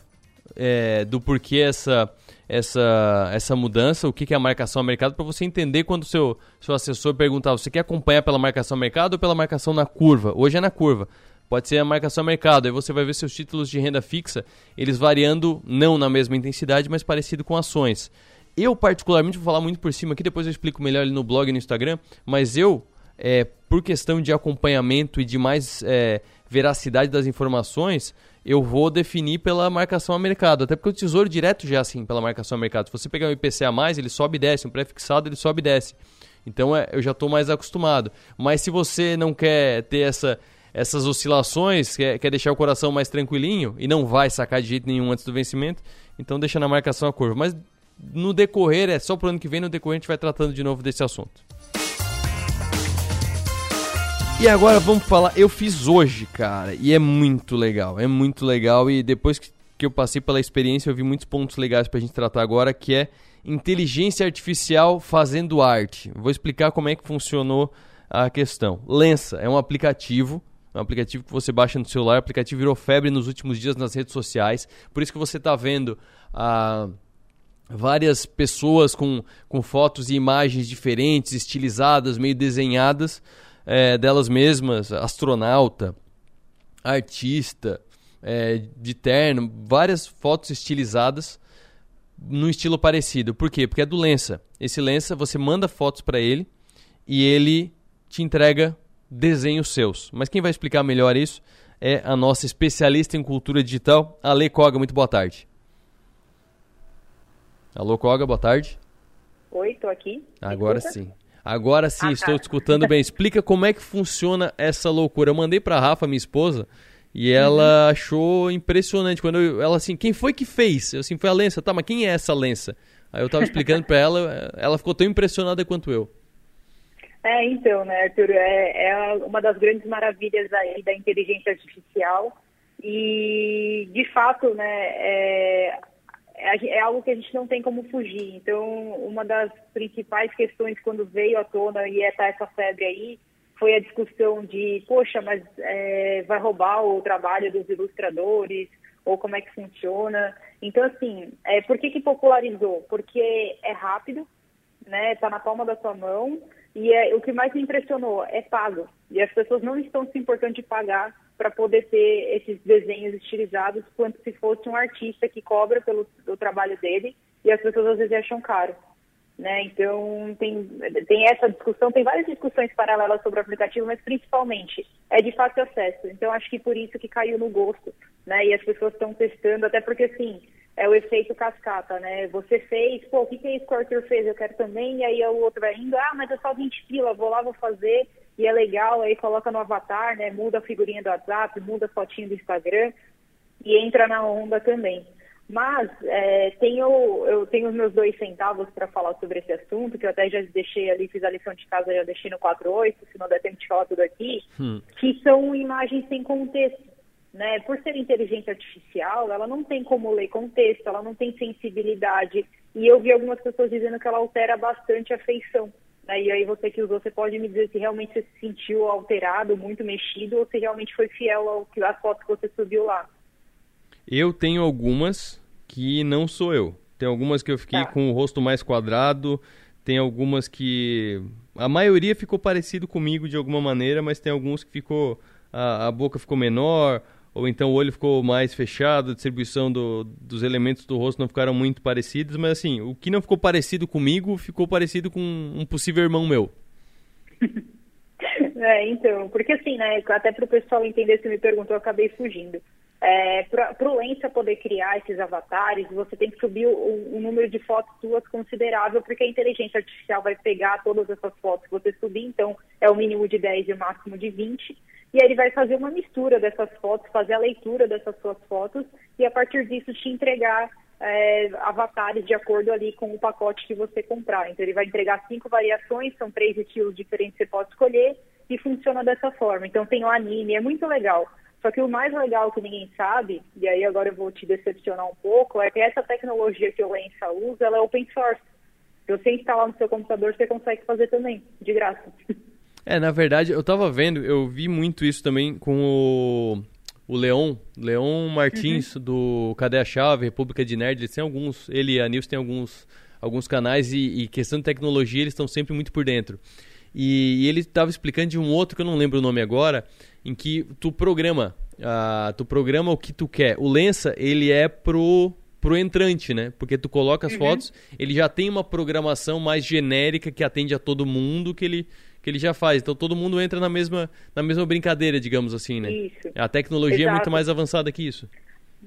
Speaker 1: é, do porquê essa, essa, essa mudança, o que que é a marcação a mercado, para você entender quando o seu, seu assessor perguntar, você quer acompanhar pela marcação a mercado ou pela marcação na curva? Hoje é na curva. Pode ser a marcação a mercado, aí você vai ver seus títulos de renda fixa, eles variando não na mesma intensidade, mas parecido com ações. Eu, particularmente, vou falar muito por cima aqui, depois eu explico melhor ali no blog e no Instagram, mas eu, é, por questão de acompanhamento e de mais é, veracidade das informações, eu vou definir pela marcação a mercado. Até porque o Tesouro Direto já é assim, pela marcação a mercado. Se você pegar um IPCA+, ele sobe e desce, um pré-fixado ele sobe e desce. Então é, eu já estou mais acostumado. Mas se você não quer ter essa, essas oscilações, quer, quer deixar o coração mais tranquilinho e não vai sacar de jeito nenhum antes do vencimento, então deixa na marcação a curva. Mas no decorrer, é só pro ano que vem, no decorrer a gente vai tratando de novo desse assunto. E agora vamos falar, eu fiz hoje, cara, e é muito legal, é muito legal e depois que, que eu passei pela experiência eu vi muitos pontos legais pra gente tratar agora, que é inteligência artificial fazendo arte. Vou explicar como é que funcionou a questão. Lensa é um aplicativo, é um aplicativo que você baixa no celular, o aplicativo virou febre nos últimos dias nas redes sociais, por isso que você tá vendo a várias pessoas com, com fotos e imagens diferentes, estilizadas, meio desenhadas é, delas mesmas, astronauta, artista, é, de terno, várias fotos estilizadas num estilo parecido. Por quê? Porque é do Lensa. Esse Lensa, você manda fotos para ele e ele te entrega desenhos seus. Mas quem vai explicar melhor isso é a nossa especialista em cultura digital, Ale Koga. Muito boa tarde. Alô, Koga, boa tarde.
Speaker 20: Oi, tô aqui.
Speaker 1: Agora sim. Agora sim,
Speaker 20: Ah,
Speaker 1: estou
Speaker 20: tá.
Speaker 1: te escutando bem. Explica como é que funciona essa loucura. Eu mandei pra Rafa, minha esposa, e ela achou impressionante. Quando eu- ela assim, quem foi que fez? Eu assim, foi a Lença. Tá, mas quem é essa Lença? Aí eu tava explicando pra ela, ela ficou tão impressionada quanto eu.
Speaker 20: É, então, né, Arthur, é, é uma das grandes maravilhas aí da inteligência artificial e, de fato, né, é, é, é algo que a gente não tem como fugir. Então, uma das principais questões quando veio à tona e é tá essa febre aí foi a discussão de, poxa, mas é, vai roubar o trabalho dos ilustradores ou como é que funciona. Então, assim, é, por que que popularizou? Porque é rápido, né? Tá na palma da sua mão e é, o que mais me impressionou é pago e as pessoas não estão se importando de pagar para poder ter esses desenhos estilizados quanto se fosse um artista que cobra pelo, pelo trabalho dele e as pessoas às vezes acham caro. Né? Então tem, tem essa discussão, tem várias discussões paralelas sobre o aplicativo, mas principalmente é de fácil acesso. Então acho que por isso que caiu no gosto, né? E as pessoas estão testando, até porque assim é o efeito cascata, né? Você fez, pô, o que, que o Arthur fez? Eu quero também, e aí o outro vai indo, ah, mas é só 20 pila, vou lá, vou fazer, e é legal, aí coloca no avatar, né? Muda a figurinha do WhatsApp, muda a fotinho do Instagram e entra na onda também. Mas é, tenho, eu tenho os meus dois centavos para falar sobre esse assunto, que eu até já deixei ali, fiz a lição de casa, já deixei no 48, se não der tempo de falar tudo aqui, que são imagens sem contexto. Né? Por ser inteligência artificial, ela não tem como ler contexto, ela não tem sensibilidade. E eu vi algumas pessoas dizendo que ela altera bastante a feição. Né? E aí você que usou, você pode me dizer se realmente você se sentiu alterado, muito mexido, ou se realmente foi fiel ao que às fotos que você subiu lá.
Speaker 1: Eu tenho algumas que não sou eu. Tem algumas que eu fiquei
Speaker 20: Tá.
Speaker 1: com o rosto mais quadrado, tem algumas que. A maioria ficou parecido comigo de alguma maneira, mas tem alguns que ficou. A, a boca ficou menor, ou então o olho ficou mais fechado, a distribuição do- dos elementos do rosto não ficaram muito parecidos, mas assim, o que não ficou parecido comigo ficou parecido com um possível irmão meu. (laughs)
Speaker 20: É, então, porque assim, né, até para o pessoal entender, você me perguntou, eu acabei fugindo. É, para o Lensa poder criar esses avatares, você tem que subir um número de fotos suas considerável, porque a inteligência artificial vai pegar todas essas fotos que você subir, então é o mínimo de 10 e o máximo de 20, e aí ele vai fazer uma mistura dessas fotos, fazer a leitura dessas suas fotos, e a partir disso te entregar é, avatares de acordo ali com o pacote que você comprar. Então ele vai entregar cinco variações, são três estilos diferentes que você pode escolher, e funciona dessa forma. Então tem o anime, é muito legal. Só que o mais legal que ninguém sabe, e aí agora eu vou te decepcionar um pouco, é que essa tecnologia que o Lensa usa, ela é open source. Se você instalar no seu computador, você consegue fazer também, de graça. (laughs)
Speaker 1: É, na verdade, eu tava vendo, eu vi muito isso também com o, o Leon, Leon Martins, do Cadê a Chave, República de Nerd, eles têm alguns, ele e a Nilce têm alguns, alguns canais e, e questão de tecnologia, eles estão sempre muito por dentro. E, e ele estava explicando de um outro que eu não lembro o nome agora, em que tu programa, ah, tu programa o que tu quer. O Lensa, ele é pro pro entrante, né? Porque tu coloca as
Speaker 20: Uhum.
Speaker 1: fotos, ele já tem uma programação mais genérica que atende a todo mundo que ele que ele já faz. Então todo mundo entra na mesma na mesma brincadeira, digamos assim, né?
Speaker 20: Isso.
Speaker 1: A tecnologia é muito
Speaker 20: Exato.
Speaker 1: mais avançada que isso.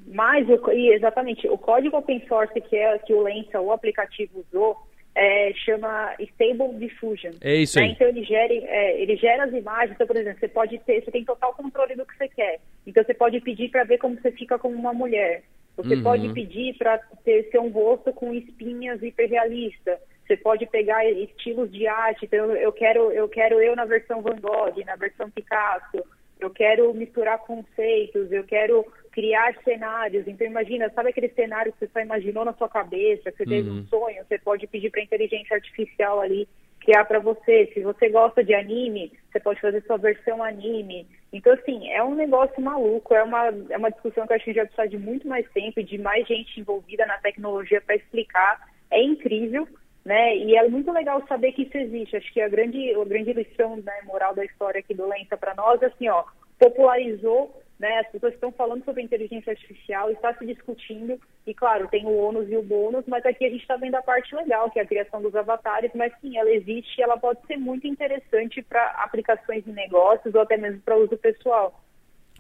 Speaker 20: Mas, exatamente, o código open source que, é, que o Lensa, o aplicativo, usou, é, chama Stable Diffusion.
Speaker 1: É isso
Speaker 20: né?
Speaker 1: aí.
Speaker 20: Então, ele gera, é, ele gera as imagens. Então, por exemplo, você pode ter, você tem total controle do que você quer. Então, você pode pedir para ver como você fica como uma mulher. Você
Speaker 21: Uhum.
Speaker 20: pode pedir para ter ser um rosto com espinhas hiperrealista. Você pode pegar estilos de arte. Então, eu quero, eu quero eu na versão Van Gogh, na versão Picasso. Eu quero misturar conceitos. Eu quero criar cenários. Então, imagina, sabe aquele cenário que você só imaginou na sua cabeça, que você teve
Speaker 21: Uhum.
Speaker 20: um sonho? Você pode pedir para a inteligência artificial ali criar para você. Se você gosta de anime, você pode fazer sua versão anime. Então, assim, é um negócio maluco, é uma, é uma discussão que eu acho que a gente vai precisar de muito mais tempo e de mais gente envolvida na tecnologia para explicar. É incrível, né? E é muito legal saber que isso existe. Acho que a grande, a grande lição, né, moral da história aqui do Lença para nós é assim, ó, popularizou né? As pessoas estão falando sobre inteligência artificial, está se discutindo, e claro, tem o ônus e o bônus, mas aqui a gente está vendo a parte legal, que é a criação dos avatares, mas sim, ela existe e ela pode ser muito interessante para aplicações em negócios ou até mesmo para uso pessoal.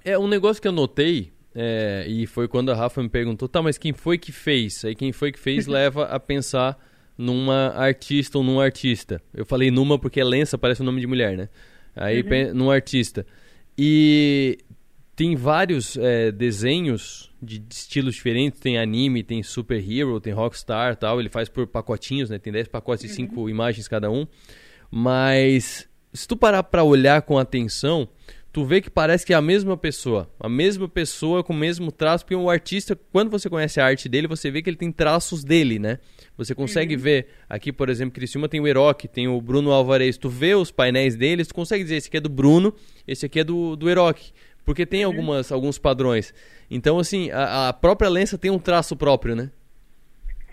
Speaker 1: É um negócio que eu notei, é, e foi quando a Rafa me perguntou, tá, mas quem foi que fez? Aí quem foi que fez (laughs) leva a pensar numa artista ou num artista. Eu falei numa porque Lença parece um nome de mulher, né? Aí
Speaker 21: Uhum.
Speaker 1: num artista. E tem vários é, desenhos de, de estilos diferentes, tem anime, tem super hero, tem rockstar tal, ele faz por pacotinhos, né? Tem 10 pacotes de 5 imagens cada um. Mas se tu parar pra olhar com atenção, tu vê que parece que é a mesma pessoa. A mesma pessoa com o mesmo traço, porque o artista, quando você conhece a arte dele, você vê que ele tem traços dele, né? Você consegue ver, aqui, por exemplo, Criciúma tem o Eroque, tem o Bruno Alvarez, tu vê os painéis deles, tu consegue dizer, esse aqui é do Bruno, esse aqui é do, do Eroque, porque tem algumas, alguns padrões. Então, assim, a, a própria Lença tem um traço próprio, né?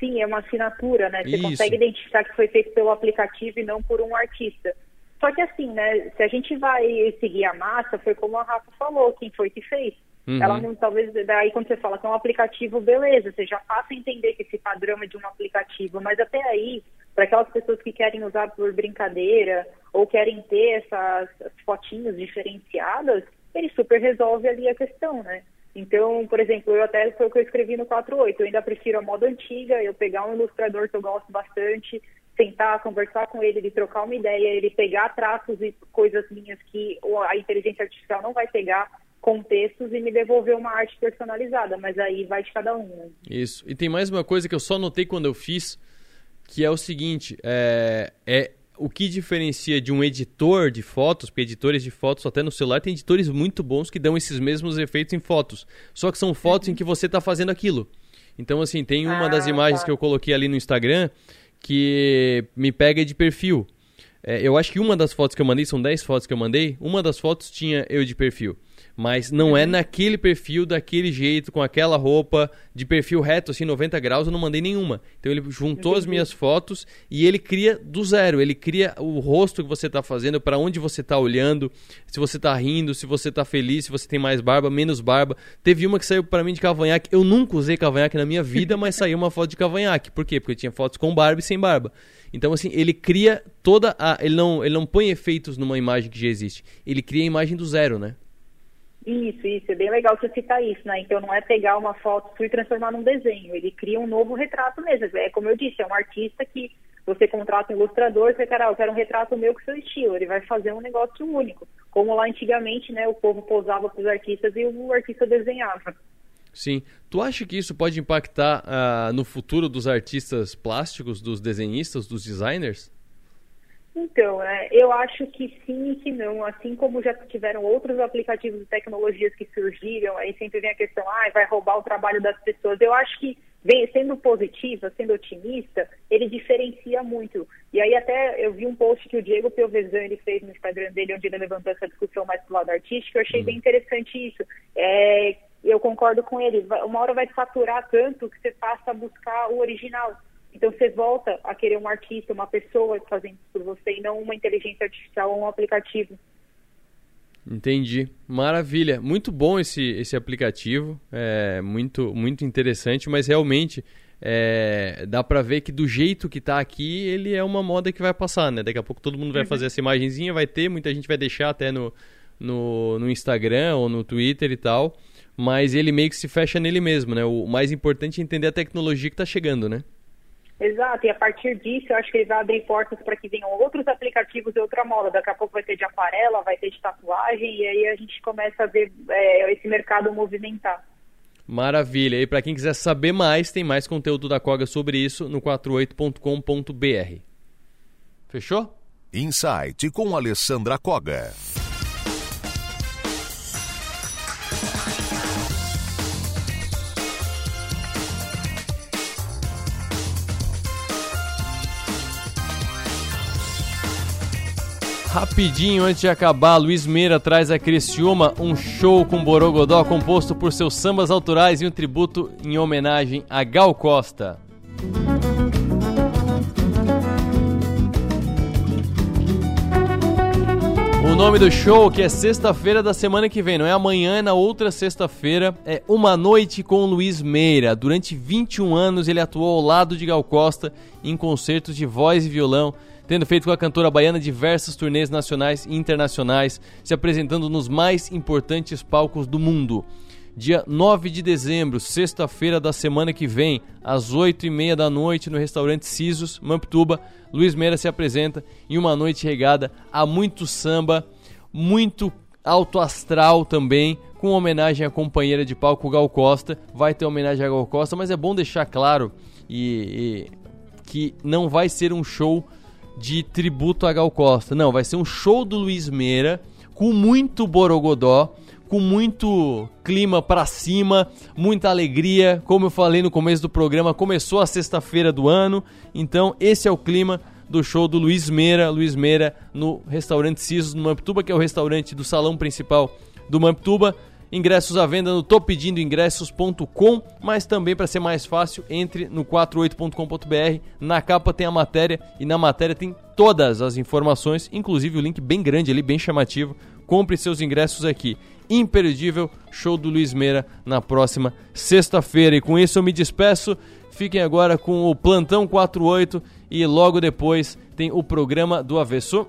Speaker 20: Sim, é uma assinatura, né? Você
Speaker 1: Isso.
Speaker 20: consegue identificar que foi feito pelo aplicativo e não por um artista. Só que assim, né? Se a gente vai seguir a massa, foi como a Rafa falou, quem foi que fez.
Speaker 21: Uhum.
Speaker 20: Ela não, talvez, daí quando você fala que é um aplicativo, beleza, você já passa a entender que esse padrão é de um aplicativo, mas até aí, para aquelas pessoas que querem usar por brincadeira ou querem ter essas fotinhos diferenciadas, ele super resolve ali a questão, né? Então, por exemplo, eu até foi o que eu escrevi no 48, eu ainda prefiro a moda antiga, eu pegar um ilustrador que eu gosto bastante, sentar, conversar com ele, ele trocar uma ideia, ele pegar traços e coisas minhas que a inteligência artificial não vai pegar, contextos e me devolver uma arte personalizada, mas aí vai de cada um. né?
Speaker 1: Isso. E tem mais uma coisa que eu só notei quando eu fiz, que é o seguinte, é, é o que diferencia de um editor de fotos, porque editores de fotos até no celular tem editores muito bons que dão esses mesmos efeitos em fotos. Só que são fotos em que você está fazendo aquilo. Então, assim, tem uma das
Speaker 21: Ah,
Speaker 1: imagens
Speaker 21: tá.
Speaker 1: que eu coloquei ali no Instagram que me pega de perfil. É, eu acho que uma das fotos que eu mandei, são 10 fotos que eu mandei, uma das fotos tinha eu de perfil. Mas não é naquele perfil, daquele jeito, com aquela roupa, de perfil reto, assim, 90 graus, eu não mandei nenhuma. Então ele juntou as minhas fotos e ele cria do zero. Ele cria o rosto que você está fazendo, para onde você está olhando, se você está rindo, se você está feliz, se você tem mais barba, menos barba. Teve uma que saiu para mim de cavanhaque. Eu nunca usei cavanhaque na minha vida, mas saiu uma foto de cavanhaque. Por quê? Porque eu tinha fotos com barba e sem barba. Então, assim, ele cria toda a. Ele não, ele não põe efeitos numa imagem que já existe. Ele cria a imagem do zero, né?
Speaker 20: Isso, isso, é bem legal você citar isso, né? Então não é pegar uma foto e transformar num desenho, ele cria um novo retrato mesmo. É como eu disse, é um artista que você contrata um ilustrador, você, cara, ah, eu quero um retrato meu com seu estilo, ele vai fazer um negócio único. Como lá antigamente, né, o povo posava para os artistas e o artista desenhava.
Speaker 1: Sim. Tu acha que isso pode impactar uh, no futuro dos artistas plásticos, dos desenhistas, dos designers?
Speaker 20: Então, é, eu acho que sim e que não. Assim como já tiveram outros aplicativos e tecnologias que surgiram, aí sempre vem a questão, ah, vai roubar o trabalho das pessoas. Eu acho que, bem, sendo positiva, sendo otimista, ele diferencia muito. E aí até eu vi um post que o Diego Piovesan ele fez no Instagram dele, onde ele levantou essa discussão mais pro lado artístico. Eu achei uhum. bem interessante isso. É, eu concordo com ele. Uma hora vai saturar tanto que você passa a buscar o original. Então você volta a querer um artista, uma pessoa fazendo isso por você e não uma inteligência artificial ou um aplicativo.
Speaker 1: Entendi. Maravilha. Muito bom esse, esse aplicativo. É muito, muito interessante, mas realmente é, dá para ver que do jeito que tá aqui, ele é uma moda que vai passar, né? Daqui a pouco todo mundo vai uhum. fazer essa imagenzinha, vai ter, muita gente vai deixar até no, no, no Instagram ou no Twitter e tal mas ele meio que se fecha nele mesmo, né? O mais importante é entender a tecnologia que está chegando, né?
Speaker 20: Exato, e a partir disso eu acho que ele vai abrir portas para que venham outros aplicativos de outra moda. Daqui a pouco vai ter de aquarela, vai ter de tatuagem, e aí a gente começa a ver é, esse mercado movimentar.
Speaker 1: Maravilha. E para quem quiser saber mais, tem mais conteúdo da Koga sobre isso no 48.com.br. Fechou?
Speaker 17: Insight com Alessandra Koga.
Speaker 1: Rapidinho antes de acabar, Luiz Meira traz a Criciúma um show com Borogodó composto por seus sambas autorais e um tributo em homenagem a Gal Costa. O nome do show, que é sexta-feira da semana que vem, não é amanhã, é na outra sexta-feira, é Uma Noite com Luiz Meira. Durante 21 anos ele atuou ao lado de Gal Costa em concertos de voz e violão tendo feito com a cantora baiana diversas turnês nacionais e internacionais, se apresentando nos mais importantes palcos do mundo. Dia 9 de dezembro, sexta-feira da semana que vem, às 8 e meia da noite, no restaurante Sisos, Mamptuba, Luiz Meira se apresenta em uma noite regada a muito samba, muito alto astral também, com homenagem à companheira de palco Gal Costa. Vai ter homenagem a Gal Costa, mas é bom deixar claro e, e que não vai ser um show de tributo a Gal Costa. Não, vai ser um show do Luiz Meira com muito borogodó, com muito clima para cima, muita alegria. Como eu falei no começo do programa, começou a sexta-feira do ano, então esse é o clima do show do Luiz Meira, Luiz Meira no restaurante Cisos no Mamptuba, que é o restaurante do salão principal do Mamptuba. Ingressos à venda no topedindoingressos.com, mas também para ser mais fácil, entre no 48.com.br. Na capa tem a matéria e na matéria tem todas as informações, inclusive o link bem grande ali, bem chamativo. Compre seus ingressos aqui. Imperdível show do Luiz Meira na próxima sexta-feira. E com isso eu me despeço. Fiquem agora com o Plantão 48 e logo depois tem o programa do Avesso.